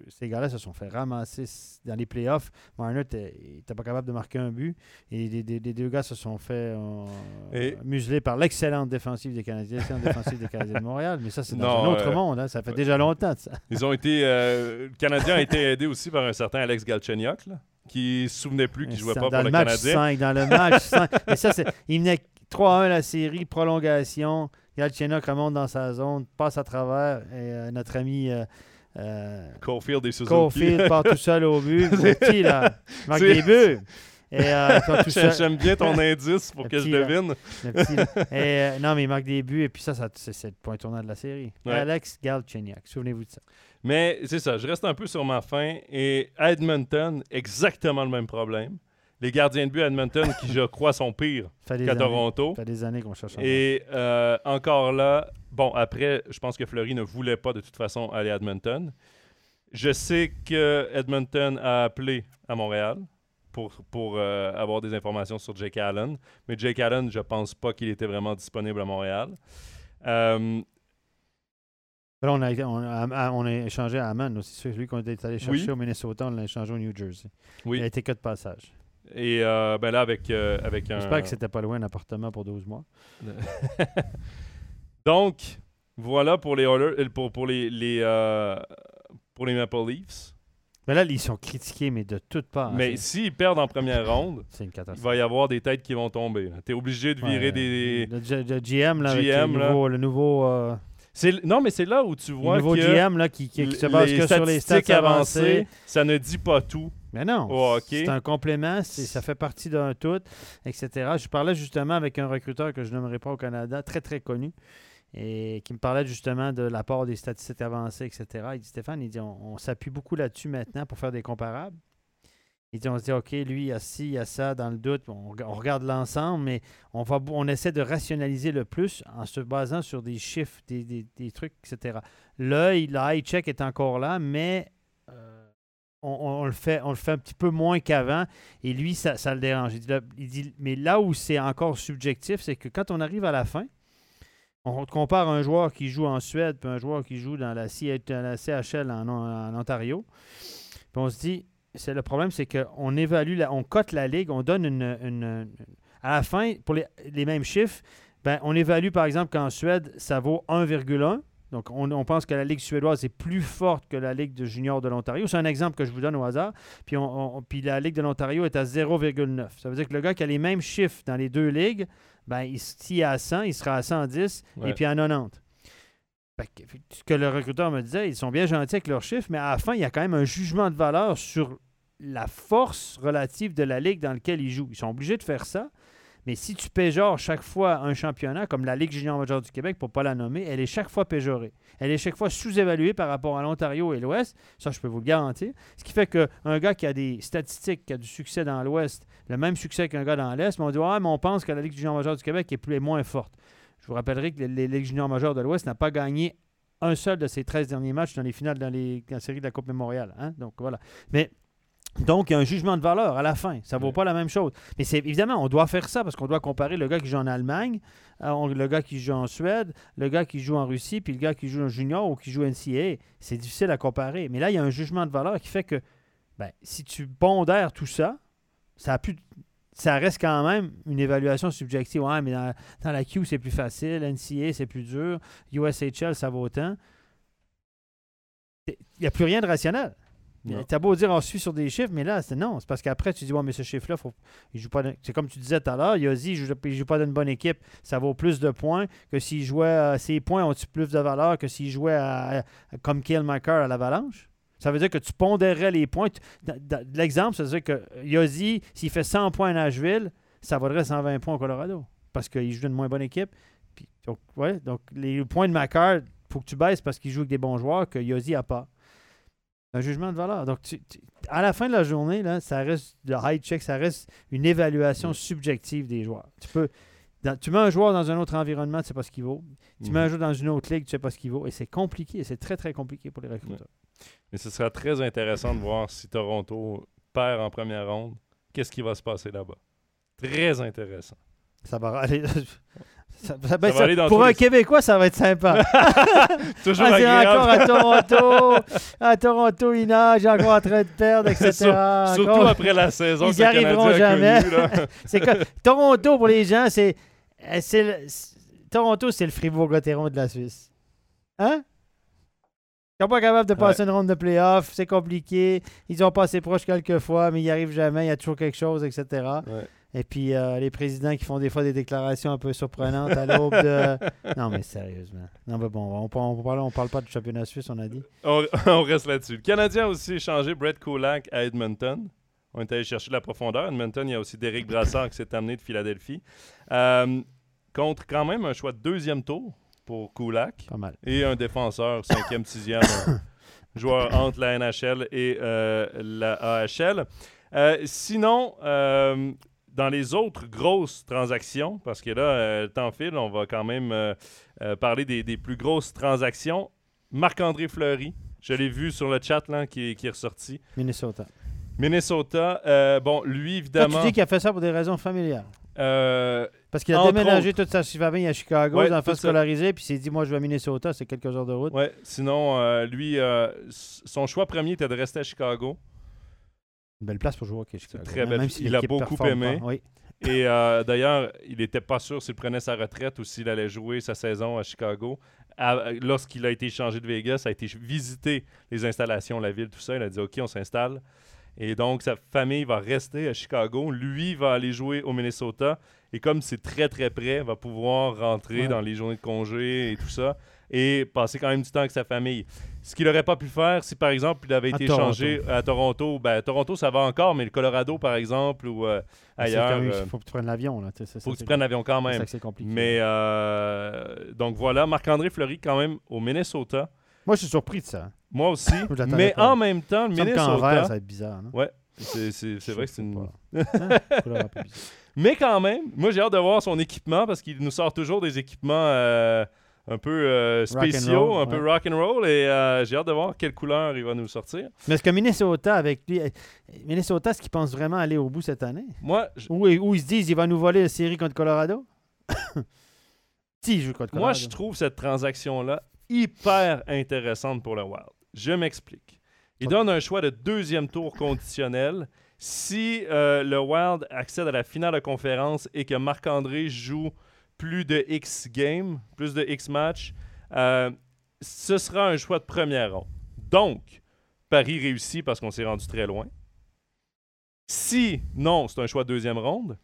ces gars-là se sont fait ramasser dans les playoffs. Marner n'était pas capable de marquer un but. Et les, les- les deux gars se sont fait euh, Et- museler par l'excellente défensive des Canadiens, l'excellente défensive des Canadiens de Montréal. Mais ça, c'est dans Non, un autre euh, monde. hein. Ça fait déjà longtemps de ça. Ils ont été. le Canadien a été aidé aussi par un certain Alex Galchenyuk, là, qui se souvenait plus qu'il jouait pas pour le Canadien. 5, dans le match 5. Mais ça, c'est, il venait 3-1 la série, prolongation. Galchenyuk remonte dans sa zone, passe à travers. Et euh, notre ami euh, euh, Caulfield et Suzuki. Caulfield part tout seul au but. C'est- Petit, là, il marque des buts. Euh. J'aime bien ton indice pour Le que je petit, devine. Le petit, là. Et, euh, non, mais il marque des buts. Et puis ça, ça c'est, c'est le point tournant de la série. Ouais. Alex Galchenyuk, souvenez-vous de ça. Mais c'est ça, je reste un peu sur ma faim. Et à Edmonton, exactement le même problème. Les gardiens de but à Edmonton, qui je crois sont pires qu'à Toronto. ça fait des années qu'on cherche un Et euh, encore là, bon, après, je pense que Fleury ne voulait pas de toute façon aller à Edmonton. Je sais que Edmonton a appelé à Montréal pour, pour euh, avoir des informations sur Jake Allen. Mais Jake Allen, je pense pas qu'il était vraiment disponible à Montréal. Euh, Là, on, a, on, a, on a échangé à Hammond aussi. Celui qu'on est allé chercher Oui. au Minnesota, on l'a échangé au New Jersey. oui. Il a été que de passage. Et euh, ben là, avec, euh, avec un. J'espère que c'était pas loin un appartement pour 12 mois. Donc, voilà pour les Oilers, euh, pour, pour les, les, euh, pour les Maple Leafs. Mais là, ils sont critiqués, mais de toutes parts. Mais s'ils perdent en première ronde, c'est une il catastrophe. va y avoir des têtes qui vont tomber. Tu es obligé de virer Ouais, des. Le, G- le GM, là, avec GM, là. nouveau, le nouveau, euh, Non, mais c'est là où tu le vois nouveau que GM là, qui, qui, qui se base que sur les statistiques avancées. avancées, ça ne dit pas tout. Mais non, c'est un complément, ça fait partie d'un tout, etc. Je parlais justement avec un recruteur que je nommerai pas au Canada, très très connu, et qui me parlait justement de l'apport des statistiques avancées, etc. Il dit Stéphane, il dit on, on s'appuie beaucoup là-dessus maintenant pour faire des comparables. Il dit on se dit ok, lui il y a ci, il y a ça, dans le doute, on, reg- on regarde l'ensemble, mais on essaie de rationaliser le plus en se basant sur des chiffres, des, des- trucs, etc. L'œil, l'eye check est encore là, mais euh, on, le fait, un petit peu moins qu'avant. Et lui, ça, ça le dérange. Il dit, mais là où c'est encore subjectif, c'est que quand on arrive à la fin, on compare un joueur qui joue en Suède puis un joueur qui joue dans la, C- dans la CHL en, en Ontario. Puis on se dit, c'est le problème, c'est qu'on évalue, la- on cote la ligue, on donne une, une- à la fin, pour les, les mêmes chiffres, ben, on évalue par exemple qu'en Suède, ça vaut 1,1. Donc, on, on pense que la Ligue suédoise est plus forte que la Ligue de junior de l'Ontario. C'est un exemple que je vous donne au hasard. Puis, on- on- puis la Ligue de l'Ontario est à 0,9. Ça veut dire que le gars qui a les mêmes chiffres dans les deux ligues, ben, il- s'il est à 100, il sera à 110 Ouais. et puis à 90. Ce que le recruteur me disait, ils sont bien gentils avec leurs chiffres, mais à la fin, il y a quand même un jugement de valeur sur la force relative de la ligue dans laquelle ils jouent. Ils sont obligés de faire ça. Mais si tu péjores chaque fois un championnat, comme la Ligue junior majeure du Québec, pour ne pas la nommer, elle est chaque fois péjorée. Elle est chaque fois sous-évaluée par rapport à l'Ontario et l'Ouest. Ça, je peux vous le garantir. Ce qui fait qu'un gars qui a des statistiques, qui a du succès dans l'Ouest, le même succès qu'un gars dans l'Est, on dit Ah, mais on pense que la Ligue junior majeure du Québec est plus est moins forte. Vous rappellerai que les, les Ligues junior majeures de l'Ouest n'a pas gagné un seul de ses 13 derniers matchs dans les finales dans, les, dans la série de la Coupe Mémoriale. Hein? Donc voilà. Mais donc, il y a un jugement de valeur à la fin. Ça ne vaut Ouais. pas la même chose. Mais c'est évidemment, on doit faire ça parce qu'on doit comparer le gars qui joue en Allemagne, euh, le gars qui joue en Suède, le gars qui joue en Russie, puis le gars qui joue en junior ou qui joue NCAA. C'est difficile à comparer. Mais là, il y a un jugement de valeur qui fait que ben, si tu pondères tout ça, ça a pu ça reste quand même une évaluation subjective. Ouais, mais dans, dans la Q, c'est plus facile. NCA, c'est plus dur. USHL, ça vaut autant. Il n'y a plus rien de rationnel. T'as beau dire on suit sur des chiffres, mais là, c'est non. C'est parce qu'après, tu dis, ouais, mais ce chiffre-là, faut... il joue pas. C'est comme tu disais tout à l'heure, Yossi, il joue, il joue pas d'une bonne équipe. Ça vaut plus de points que s'il jouait. à- ses points ont plus de valeur que s'il jouait à- comme Kill Maker à l'Avalanche? Ça veut dire que tu pondérerais les points. L'exemple, ça veut dire que Yossi, s'il fait 100 points à Nashville, ça vaudrait 120 points au Colorado. Parce qu'il joue d'une moins bonne équipe. Puis, donc, ouais, donc, les points de Macar, faut que tu baisses parce qu'il joue avec des bons joueurs que Yossi n'a pas. Un jugement de valeur. Donc, tu- tu- à la fin de la journée, là, ça reste le high check, ça reste une évaluation subjective des joueurs. Tu peux. dans- tu mets un joueur dans un autre environnement, tu sais pas ce qu'il vaut. Tu mets un joueur dans une autre ligue, tu sais pas ce qu'il vaut. Et c'est compliqué. C'est très, très compliqué pour les recruteurs. Mais ce sera très intéressant de voir si Toronto perd en première ronde. Qu'est-ce qui va se passer là-bas? Très intéressant. Ça va aller. ça- ça va aller dans pour un les- Québécois, ça va être sympa. Toujours Ah, agréable. encore à Toronto. À Toronto, il nage, encore en train de perdre, etc. Sur- Surtout Encore- après la saison Ils que y le arriveront jamais. C'est que Toronto, pour les gens, c'est. euh, c'est le- c'est- Toronto, c'est le Fribourg-Gotteron de la Suisse. Hein? Ils sont pas capables de passer une ronde de playoff, c'est compliqué. Ils ont passé proche quelques fois, mais ils n'y arrivent jamais, il y a toujours quelque chose, etc. Ouais. Et puis euh, les présidents qui font des fois des déclarations un peu surprenantes à l'aube de. Non, mais sérieusement. Non, mais bon, on, parle- on, parle, on parle pas du championnat suisse, on a dit. On, on reste là-dessus. Le Canadien a aussi échangé Brett Kulak à Edmonton. On est allé chercher de la profondeur. À Edmonton, il y a aussi Derek Brassard qui s'est amené de Philadelphie. Euh, contre quand même un choix de deuxième tour pour Kulak Pas mal. et un défenseur cinquième, sixième, un joueur entre la NHL et euh, la AHL. Euh, sinon, euh, dans les autres grosses transactions, parce que là, euh, le temps file, on va quand même euh, euh, parler des, des plus grosses transactions. Marc-André Fleury, je l'ai vu sur le chat là, qui, est- qui est ressorti. Minnesota. Minnesota, euh, bon, lui, Toi, évidemment. tu dis qu'il a fait ça pour des raisons familiales. euh, Parce qu'il a Entre déménagé toute sa famille à Chicago, Ouais, les enfants tout ça. scolarisés, puis il s'est dit Moi, je vais à Minnesota, c'est quelques heures de route. ouais, sinon, euh, lui, euh, s- son choix premier était de rester à Chicago. Une belle place pour jouer au hockey, Chicago. très belle- si il a l'équipe beaucoup performe aimé. pas. Oui. Et euh, d'ailleurs, il n'était pas sûr s'il prenait sa retraite ou s'il allait jouer sa saison à Chicago. À- Lorsqu'il a été échangé de Vegas, a été ch- visiter les installations, la ville, tout ça. Il a dit OK, on s'installe. Et donc, sa famille va rester à Chicago. Lui va aller jouer au Minnesota. Et comme c'est très, très près, va pouvoir rentrer Ouais. dans les journées de congé et tout ça. Et passer quand même du temps avec sa famille. Ce qu'il n'aurait pas pu faire si, par exemple, il avait été Toronto. échangé à Toronto. Ben, Toronto, ça va encore, mais le Colorado, par exemple, ou euh, ailleurs. même- euh, Il faut que tu prennes l'avion. Il faut que tu prennes l'avion quand même. c'est compliqué. Mais euh, donc voilà, Marc-André Fleury quand même au Minnesota. Moi, je suis surpris de ça. Moi aussi. Mais pas. en même temps, le Il qu'en vert, ça Minnesota. va être bizarre. Non? Ouais, c'est vrai que c'est une. Hein? Un peu bizarre. Mais quand même, moi j'ai hâte de voir son équipement parce qu'il nous sort toujours des équipements euh, un peu euh, spéciaux, roll, un peu rock and roll et euh, j'ai hâte de voir quelle couleur il va nous sortir. Mais est-ce que Minnesota, avec lui, Minnesota, est-ce qu'il pense vraiment aller au bout cette année? Moi, je- Ou ou ils se disent il va nous voler la série contre Colorado? Si, il joue contre Colorado? Moi, je trouve cette transaction-là hyper intéressante pour le Wild. Je m'explique. Il donne un choix de deuxième tour conditionnel. Si euh, le Wild accède à la finale de conférence et que Marc-André joue plus de X games, plus de X matchs, euh, ce sera un choix de première ronde. Donc, Paris réussit parce qu'on s'est rendu très loin. Si non, c'est un choix de deuxième ronde.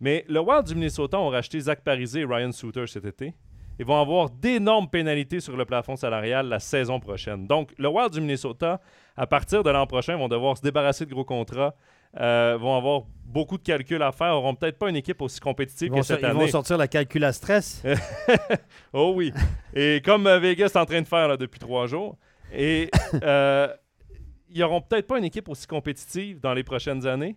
Mais le Wild du Minnesota ont racheté Zach Parisé et Ryan Suter cet été. Ils vont avoir d'énormes pénalités sur le plafond salarial la saison prochaine. Donc, le Wild du Minnesota, à partir de l'an prochain, vont devoir se débarrasser de gros contrats, euh, vont avoir beaucoup de calculs à faire, auront peut-être pas une équipe aussi compétitive que cette ils vont année. sortir la calcul à stress. Oh oui. Et comme euh, Vegas est en train de faire là, depuis trois jours. Et euh, ils n'auront peut-être pas une équipe aussi compétitive dans les prochaines années.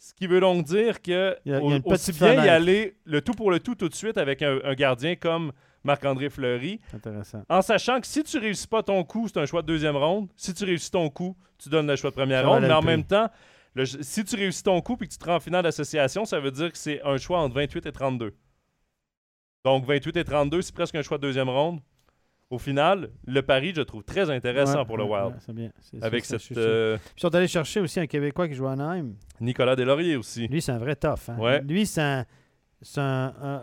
Ce qui veut donc dire que Il y a- il y a au- aussi bien y aller le tout pour le tout tout de suite avec un, un gardien comme Marc-André Fleury, Intéressant. en sachant que si tu réussis pas ton coup, c'est un choix de deuxième ronde. Si tu réussis ton coup, tu donnes le choix de première Ça ronde. Mais en prix. même temps, le- si tu réussis ton coup et que tu te rends en finale d'association, ça veut dire que c'est un choix entre 28 et 32. Donc 28 et 32, c'est presque un choix de deuxième ronde. Au final, le pari, je trouve très intéressant Ouais, pour le Wild. ouais, c'est bien. C'est- avec cette euh, Puis ils sont allés chercher aussi un Québécois qui joue à Anaheim. Nicolas Deslauriers aussi. Lui, c'est un vrai tough. hein. Ouais. Lui, c'est un. c'est un- un-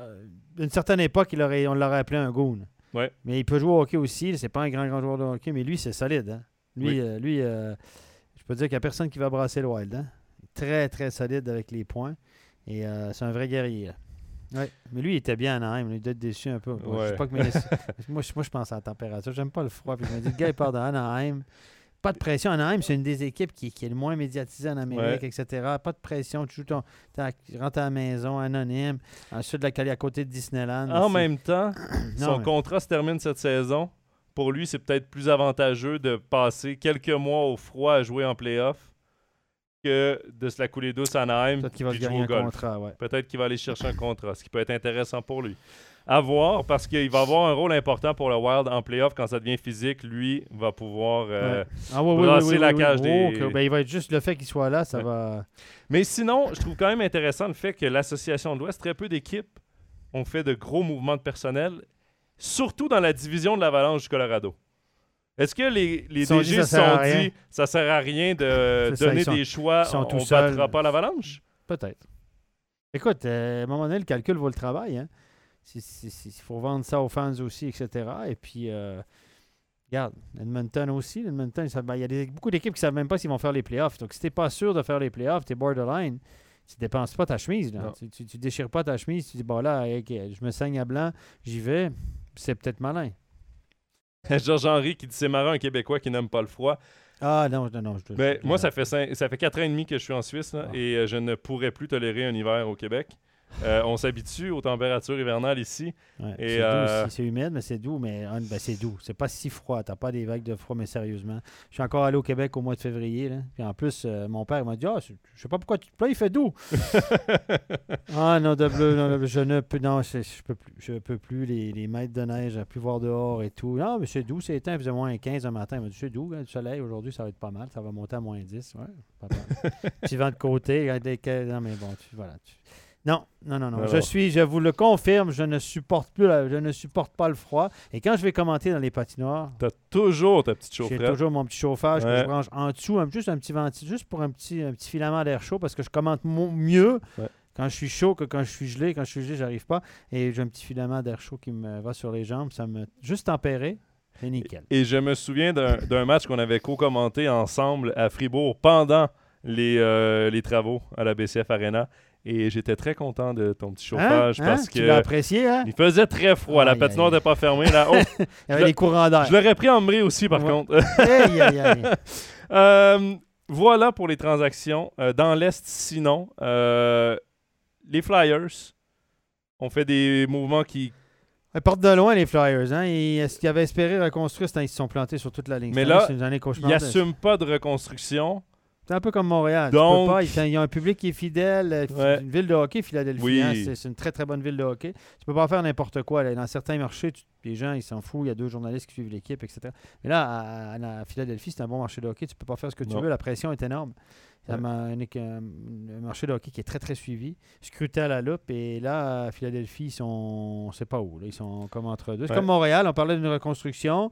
D'une certaine époque, il aurait, on l'aurait appelé un goon. Ouais. Mais il peut jouer au hockey aussi. C'est pas un grand, grand joueur de hockey, mais lui, c'est solide. hein. Lui, Oui. euh, lui euh, je peux dire qu'il n'y a personne qui va brasser le Wild. hein. Très, très solide avec les points. Et euh, c'est un vrai guerrier. Ouais. Mais lui, il était bien à Anaheim. Il doit être déçu un peu. Moi, Je sais Ouais. pas que Minnesota- moi, je, moi, je pense à la température. J'aime pas le froid. Puis je me dis, le gars, il part d'Anaheim pas de pression. Anaheim, c'est une des équipes qui, qui est le moins médiatisée en Amérique, etc. Pas de pression. Tu, joues ton, tu rentres à la maison, anonyme, ensuite la à côté de Disneyland. En même temps, son mais- contrat se termine cette saison. Pour lui, c'est peut-être plus avantageux de passer quelques mois au froid à jouer en playoff que de se la couler douce à Anaheim Peut-être qu'il va jouer un contrat, ouais. Peut-être qu'il va aller chercher un contrat, ce qui peut être intéressant pour lui. À voir, parce qu'il va avoir un rôle important pour le Wild en playoff quand ça devient physique. Lui va pouvoir. euh, Ah oui, oui, oui, brasser oui, la oui, cage Oh, des- que- ben, il va être juste le fait qu'il soit là, ça Ouais. va. Mais sinon, je trouve quand même intéressant le fait que l'Association de l'Ouest, très peu d'équipes ont fait de gros mouvements de personnel, surtout dans la division de l'Avalanche du Colorado. Est-ce que les, les se sont DG dit, se ça sert à sont rien. dit ça sert à rien de ça, donner sont- des choix, on ne battra pas l'Avalanche? Peut-être. Écoute, euh, à un moment donné, le calcul vaut le travail. Hein? Il faut vendre ça aux fans aussi, etc. Et puis, euh, regarde, Edmonton aussi. Edmonton, ben, il y a des- beaucoup d'équipes qui ne savent même pas s'ils vont faire les playoffs. Donc, si tu n'es pas sûr de faire les playoffs, tu es borderline. Tu dépenses pas ta chemise. Là. Tu, tu déchires pas ta chemise. Tu dis, bon là, je me saigne à blanc, j'y vais. C'est peut-être malin. Georges-Henri qui dit c'est marrant un Québécois qui n'aime pas le froid. Ah non, non, non. Je, Ben, je- moi, ça fait, cinq- ça fait 4 ans et demi que je suis en Suisse là, Ah. et euh, je ne pourrais plus tolérer un hiver au Québec. Euh, on s'habitue aux températures hivernales ici. Ouais, c'est euh, c'est humide, mais c'est doux, mais ben, c'est doux. C'est pas si froid. T'as pas des vagues de froid, mais sérieusement. Je suis encore allé au Québec au mois de février. Là. Puis en plus, euh, mon père m'a dit Ah, c'est- je sais pas pourquoi tu te plains, il fait doux. ah non, de bleu, non, de bleu, je ne peux non, je peux plus. Je peux plus les, les mètres de neige, à plus voir dehors et tout. Non, mais c'est doux, c'est éteint, il faisait moins 15 un matin. Il m'a dit c'est doux, hein, du soleil, aujourd'hui, ça va être pas mal. Ça va monter à moins 10. Ouais, pas mal. Petit vent de côté. Non, mais bon, tu, voilà. tu- Non, non, non, non. Alors. Je suis, je vous le confirme, je ne supporte plus, la- je ne supporte pas le froid. Et quand je vais commenter dans les patinoires, T'as toujours ta petite j'ai chaufferette. toujours mon petit chauffage que je branche en dessous, un- juste un petit ventile, juste pour un petit, un petit filament d'air chaud, parce que je commente mieux Ouais. quand je suis chaud que quand je suis gelé. Quand je suis gelé, j'arrive pas. Et j'ai un petit filament d'air chaud qui me va sur les jambes. Ça me juste tempéré, c'est nickel. Et je me souviens d'un d'un match qu'on avait co-commenté ensemble à Fribourg pendant les, euh, les travaux à la BCF Arena. Et j'étais très content de ton petit chauffage Hein? Hein? parce Tu que apprécié, hein? il faisait très froid. La patinoire n'était pas fermée. Là. Oh, Il y avait des courants d'air. je l'aurais pris en mré aussi, par Ouais. contre. Aïe, aïe, aïe. Euh, voilà pour les transactions. Euh, dans l'Est, sinon, euh, les Flyers ont fait des mouvements qui. Ils partent de loin, les Flyers. Hein? Et Est-ce qu'ils avaient espéré reconstruire? c'est- Ils se sont plantés sur toute la ligne. Mais là, Ils n'assument pas de reconstruction. C'est un peu comme Montréal. Donc- Tu peux pas, ils, ils ont un public qui est fidèle. euh, Ouais. Une ville de hockey, Philadelphie. Oui. hein, c'est, une très, très bonne ville de hockey. Tu peux pas faire n'importe quoi. là. Dans certains marchés, tu- les gens, ils s'en foutent. Il y a deux journalistes qui suivent l'équipe, etc. Mais là, à, à- à Philadelphie, c'est un bon marché de hockey. Tu peux pas faire ce que tu Non. veux. La pression est énorme. C'est Ouais. un, un- un- un marché de hockey qui est très, très suivi. Scruté à la loupe. Et là, à Philadelphie, ils sont... On sait pas où. là. Ils sont comme entre deux. C'est Ouais. comme Montréal. On parlait d'une reconstruction.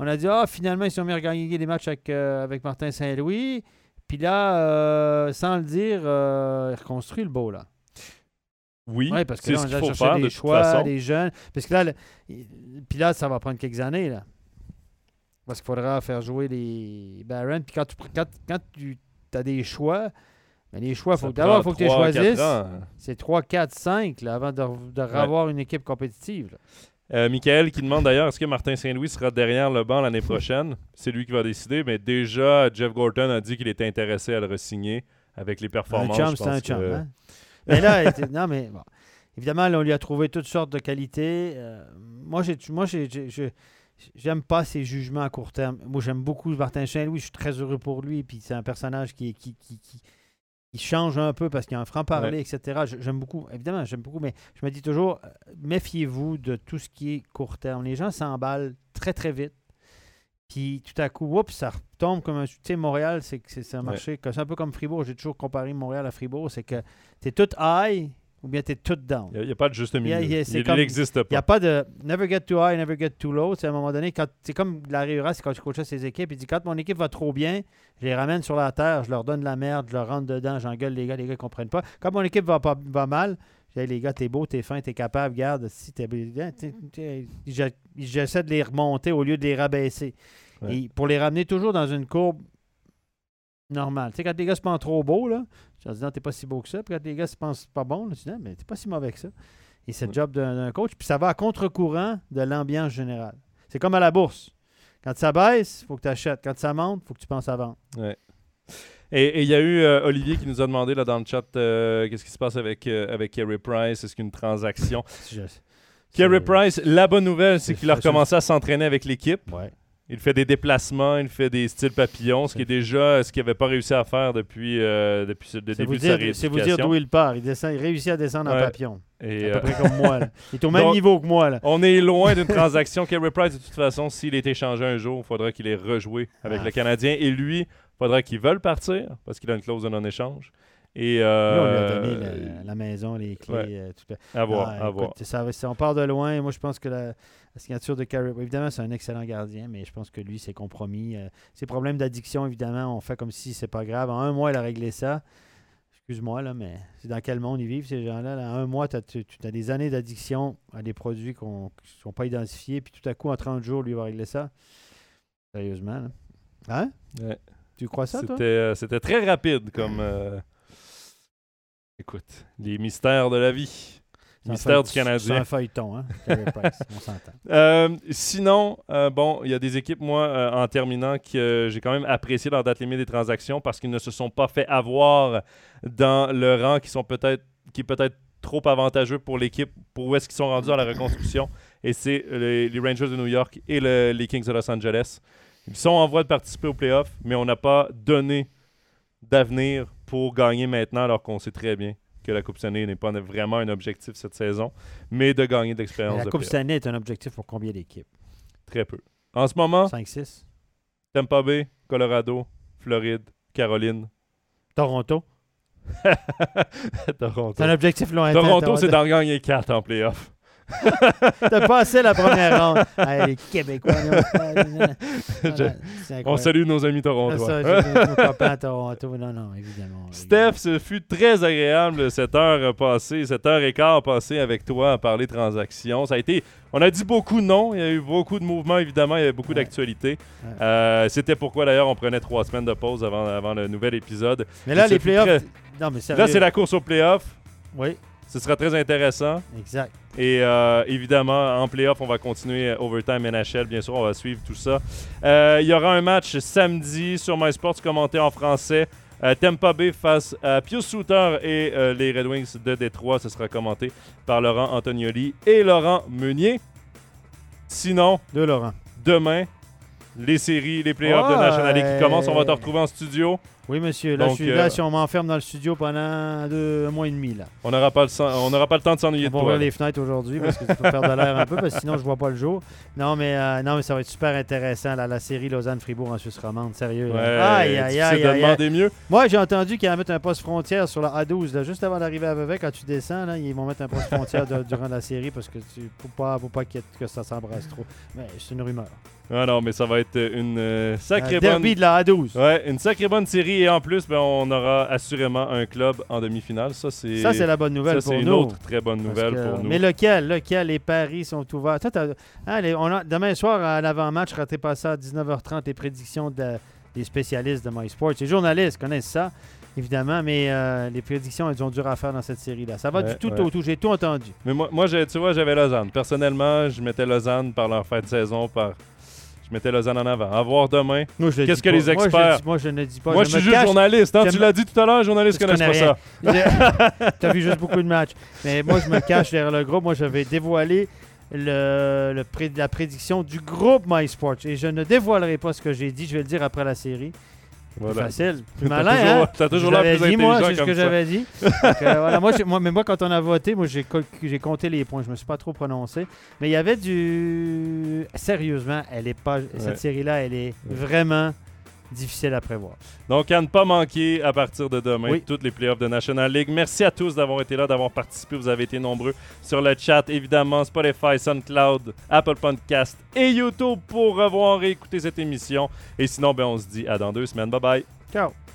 On a dit, ah, finalement, ils sont mis à gagner des matchs avec, euh, avec Martin Saint-Louis. Puis là, euh, sans le dire, euh, il reconstruit le beau, là. Oui, parce que là, on qu'il a faut cherché faire des de choix, des jeunes. Parce que là, le- puis là, ça va prendre quelques années, là. Parce qu'il faudra faire jouer les Barons. Puis quand tu quand, quand tu as des choix, mais les choix, faut, d'abord, il faut que tu les trois, quatre choisisses. ans. C'est 3, 4, 5, là, avant de, de revoir une équipe compétitive. là. Euh, Michael qui demande d'ailleurs est-ce que Martin Saint-Louis sera derrière le banc l'année prochaine? C'est lui qui va décider, mais déjà, Jeff Gorton a dit qu'il était intéressé à le re-signer avec les Un performances. chum, c'est un chum. que- hein? Mais là, elle était- non, mais bon. Évidemment, là, on lui a trouvé toutes sortes de qualités. Euh, moi, j'ai, moi j'ai, j'ai- j'ai- j'aime pas ses jugements à court terme. Moi, j'aime beaucoup Martin Saint-Louis. Je suis très heureux pour lui. Puis c'est un personnage qui, qui, qui, qui- qui change un peu parce qu'il a un franc-parler, etc. J'aime beaucoup. Évidemment, j'aime beaucoup. Mais je me dis toujours, euh, méfiez-vous de tout ce qui est court terme. Les gens s'emballent très, très vite. Puis tout à coup, oups, ça retombe comme un. Tu sais, Montréal, c'est c'est c'est un marché. C'est un peu comme Fribourg. J'ai toujours comparé Montréal à Fribourg. C'est que tu es tout high ou bien tu es tout down. Il n'y a, pas de juste milieu. Il y a- il c'est n'existe n'y pas. a pas de never get too high, never get too low. C'est à un moment donné, quand c'est comme Larry Horace, quand je coachais ses équipes, il dit quand mon équipe va trop bien, je les ramène sur la terre, je leur donne de la merde, je leur rentre dedans, j'engueule les gars, les gars ne comprennent pas. Quand mon équipe va, pas, va mal, je dis les gars, t'es beau, t'es fin, t'es capable, garde, si t'es. J'essaie de les remonter au lieu de les rabaisser. Ouais. Et pour les ramener toujours dans une courbe normale. Tu sais, quand les gars se pensent trop beaux, là, je leur dis non, t'es pas si beau que ça. Puis quand les gars se pensent pas là, je dis non, mais t'es pas si mauvais que ça. Et c'est le Ouais. job d'un coach. Puis ça va à contre-courant de l'ambiance générale. C'est comme à la bourse. Quand ça baisse, il faut que tu achètes. Quand ça monte, il faut que tu penses à vendre. Et il y a eu euh, Olivier qui nous a demandé là, dans le chat euh, qu'est-ce qui se passe avec, euh, avec Carey Price? Est-ce qu'une transaction? C'est- Price, la bonne nouvelle, c'est qu'il a recommencé à s'entraîner avec l'équipe. Ouais. Il fait des déplacements, il fait des styles papillons, ce qui est déjà ce qu'il n'avait pas réussi à faire depuis, euh, depuis le début vous, de sa dire, c'est vous dire rééducation. d'où il part. Il, descend, il réussit à descendre en Ouais. papillon. Et, À euh, peu près comme moi. là. Il est au même Donc- niveau que moi. Là. on est loin d'une transaction. Carey Price, de toute façon, s'il est échangé un jour, il faudra qu'il ait rejoué avec Ah. le Canadien. Et lui, il faudra qu'il veuille partir parce qu'il a une clause de non-échange. Et Lui, on lui a euh, donné la, la maison, les clés. ouais. euh, tout. à voir, Ah, à voir. écoute, ça on part de loin. Moi, je pense que la, la signature de Carey, évidemment, c'est un excellent gardien, mais je pense que lui, c'est compromis. Euh, ses problèmes d'addiction, évidemment, on fait comme si c'est pas grave. En un mois, il a réglé ça. Excuse-moi, là, mais c'est dans quel monde ils vivent, ces gens-là? là? En un mois, t'as- tu as des années d'addiction à des produits qu'on- qui ne sont pas identifiés, puis tout à coup, en 30 jours, lui, il va régler ça. Sérieusement, là. Hein? Ouais. Tu crois ça, toi? C'était euh, c'était très rapide comme. Écoute, les mystères de la vie. C'est un Mystère du feuille- C'est Canadien. un feuilleton, hein? Price, on s'entend. Euh, sinon, euh, bon, il y a des équipes, moi, euh, en terminant, que j'ai quand même apprécié leur date limite des transactions parce qu'ils ne se sont pas fait avoir dans le rang qui sont peut-être qui est peut-être trop avantageux pour l'équipe, pour où est-ce qu'ils sont rendus à la reconstruction. Et c'est les, les Rangers de New York et le- les Kings de Los Angeles. Ils sont en voie de participer aux playoffs, mais on n'a pas donné d'avenir pour gagner maintenant, alors qu'on sait très bien que la Coupe Stanley n'est pas vraiment un objectif cette saison, mais de gagner de Mais l'expérience la de Coupe. Stanley est un objectif pour combien d'équipes? Très peu. En ce moment, 5-6? Tampa Bay, Colorado, Floride, Caroline, Toronto? Toronto. C'est un objectif lointain. Toronto, c'est d'en gagner 4 en playoff. T'as passé la première ronde. Hey, les Québécois. Je- On incroyable. salue nos amis C'est torontois. ça, à Toronto. Non, non, évidemment. Steph, ce fut très agréable cette heure passée, cette heure et quart passée avec toi à parler transactions. Ça a été, on a dit beaucoup de noms, il y a eu beaucoup de mouvements évidemment, il y avait beaucoup Ouais. d'actualités. Ouais. Euh, C'était pourquoi d'ailleurs on prenait trois semaines de pause avant, avant le nouvel épisode. Mais là, les playoffs. très- Non, mais sérieux. Là, c'est la course aux playoffs. Oui, Ce sera très intéressant. exact. Et euh, évidemment, en playoff, on va continuer euh, Overtime NHL. Bien sûr, on va suivre tout ça. Euh, il y aura un match samedi sur MySports commenté en français. Euh, Tampa Bay face à Pius Suter et les Red Wings de Détroit. Ce sera commenté par Laurent Antonioli et Laurent Meunier. Sinon, De Laurent. demain, les séries, les playoffs de. National League qui commencent. On va te retrouver en studio. Oui, monsieur. Là, Donc, je suis là euh, si on m'enferme dans le studio pendant deux, un mois et demi. Là. On n'aura pas, on pas le temps de s'ennuyer On de va toi. ouvrir les fenêtres aujourd'hui parce que ça peut faire de l'air un peu, parce que sinon je vois pas le jour. Non, mais, euh, non, mais ça va être super intéressant, là, la série Lausanne-Fribourg en Suisse romande. Sérieux. Ouais. Aïe, aïe, aïe, de demander mieux. Moi, j'ai entendu qu'ils allaient mettre un poste frontière sur la A12. Là, juste avant d'arriver à Vevey, quand tu descends, là, ils vont mettre un poste frontière de- durant la série parce que tu faut pas, faut pas ait- que ça s'embrasse trop. Mais c'est une rumeur. Ah non, mais ça va être une euh, sacrée bonne... derby de la A12. Ouais, une sacrée bonne série et en plus, ben, on aura assurément un club en demi-finale. Ça, c'est Ça, c'est la bonne nouvelle ça, pour c'est nous. une autre très bonne nouvelle que- pour nous. Mais lequel? Lequel? Les paris sont ouverts. Toi, hein, les- on a- demain soir, à l'avant-match, raté pas ça à 19h30, les prédictions de- des spécialistes de MySports. Les journalistes connaissent ça, évidemment, mais euh, les prédictions, elles ont dur à faire dans cette série-là. Ça va Ouais, du tout ouais. au tout. J'ai tout entendu. Mais moi, moi tu vois, j'avais Lausanne. Personnellement, je mettais Lausanne par leur fin de saison, par... je mettais Lausanne en avant. À voir demain. Qu'est-ce que pas. les Moi, je experts- dis- Moi, je, ne dis pas. moi, je je suis juste cache- journaliste. hein, tu l'as dit tout à l'heure, journaliste Tu connaissent pas ça. Tu as vu juste beaucoup de matchs. Mais moi, je me cache derrière le groupe. Moi, je vais dévoiler le, le pré- la prédiction du groupe MySports. Et je ne dévoilerai pas ce que j'ai dit. Je vais le dire après la série. Voilà. facile. Plus malin, toujours- hein? t'as toujours l'air plus dit, moi, intelligent c'est ce que j'avais dit. Donc, euh, voilà, moi, moi, mais moi, quand on a voté, moi, j'ai, j'ai compté les points. Je me suis pas trop prononcé. Mais il y avait du... Sérieusement, elle est pas... Ouais. cette série-là, elle est vraiment difficile à prévoir. Donc, à ne pas manquer à partir de demain Oui. toutes les playoffs de National League. Merci à tous d'avoir été là, d'avoir participé. Vous avez été nombreux sur le chat, évidemment, Spotify, SoundCloud, Apple Podcast et YouTube pour revoir et écouter cette émission. Et sinon, ben, on se dit à dans deux semaines. Bye bye. Ciao!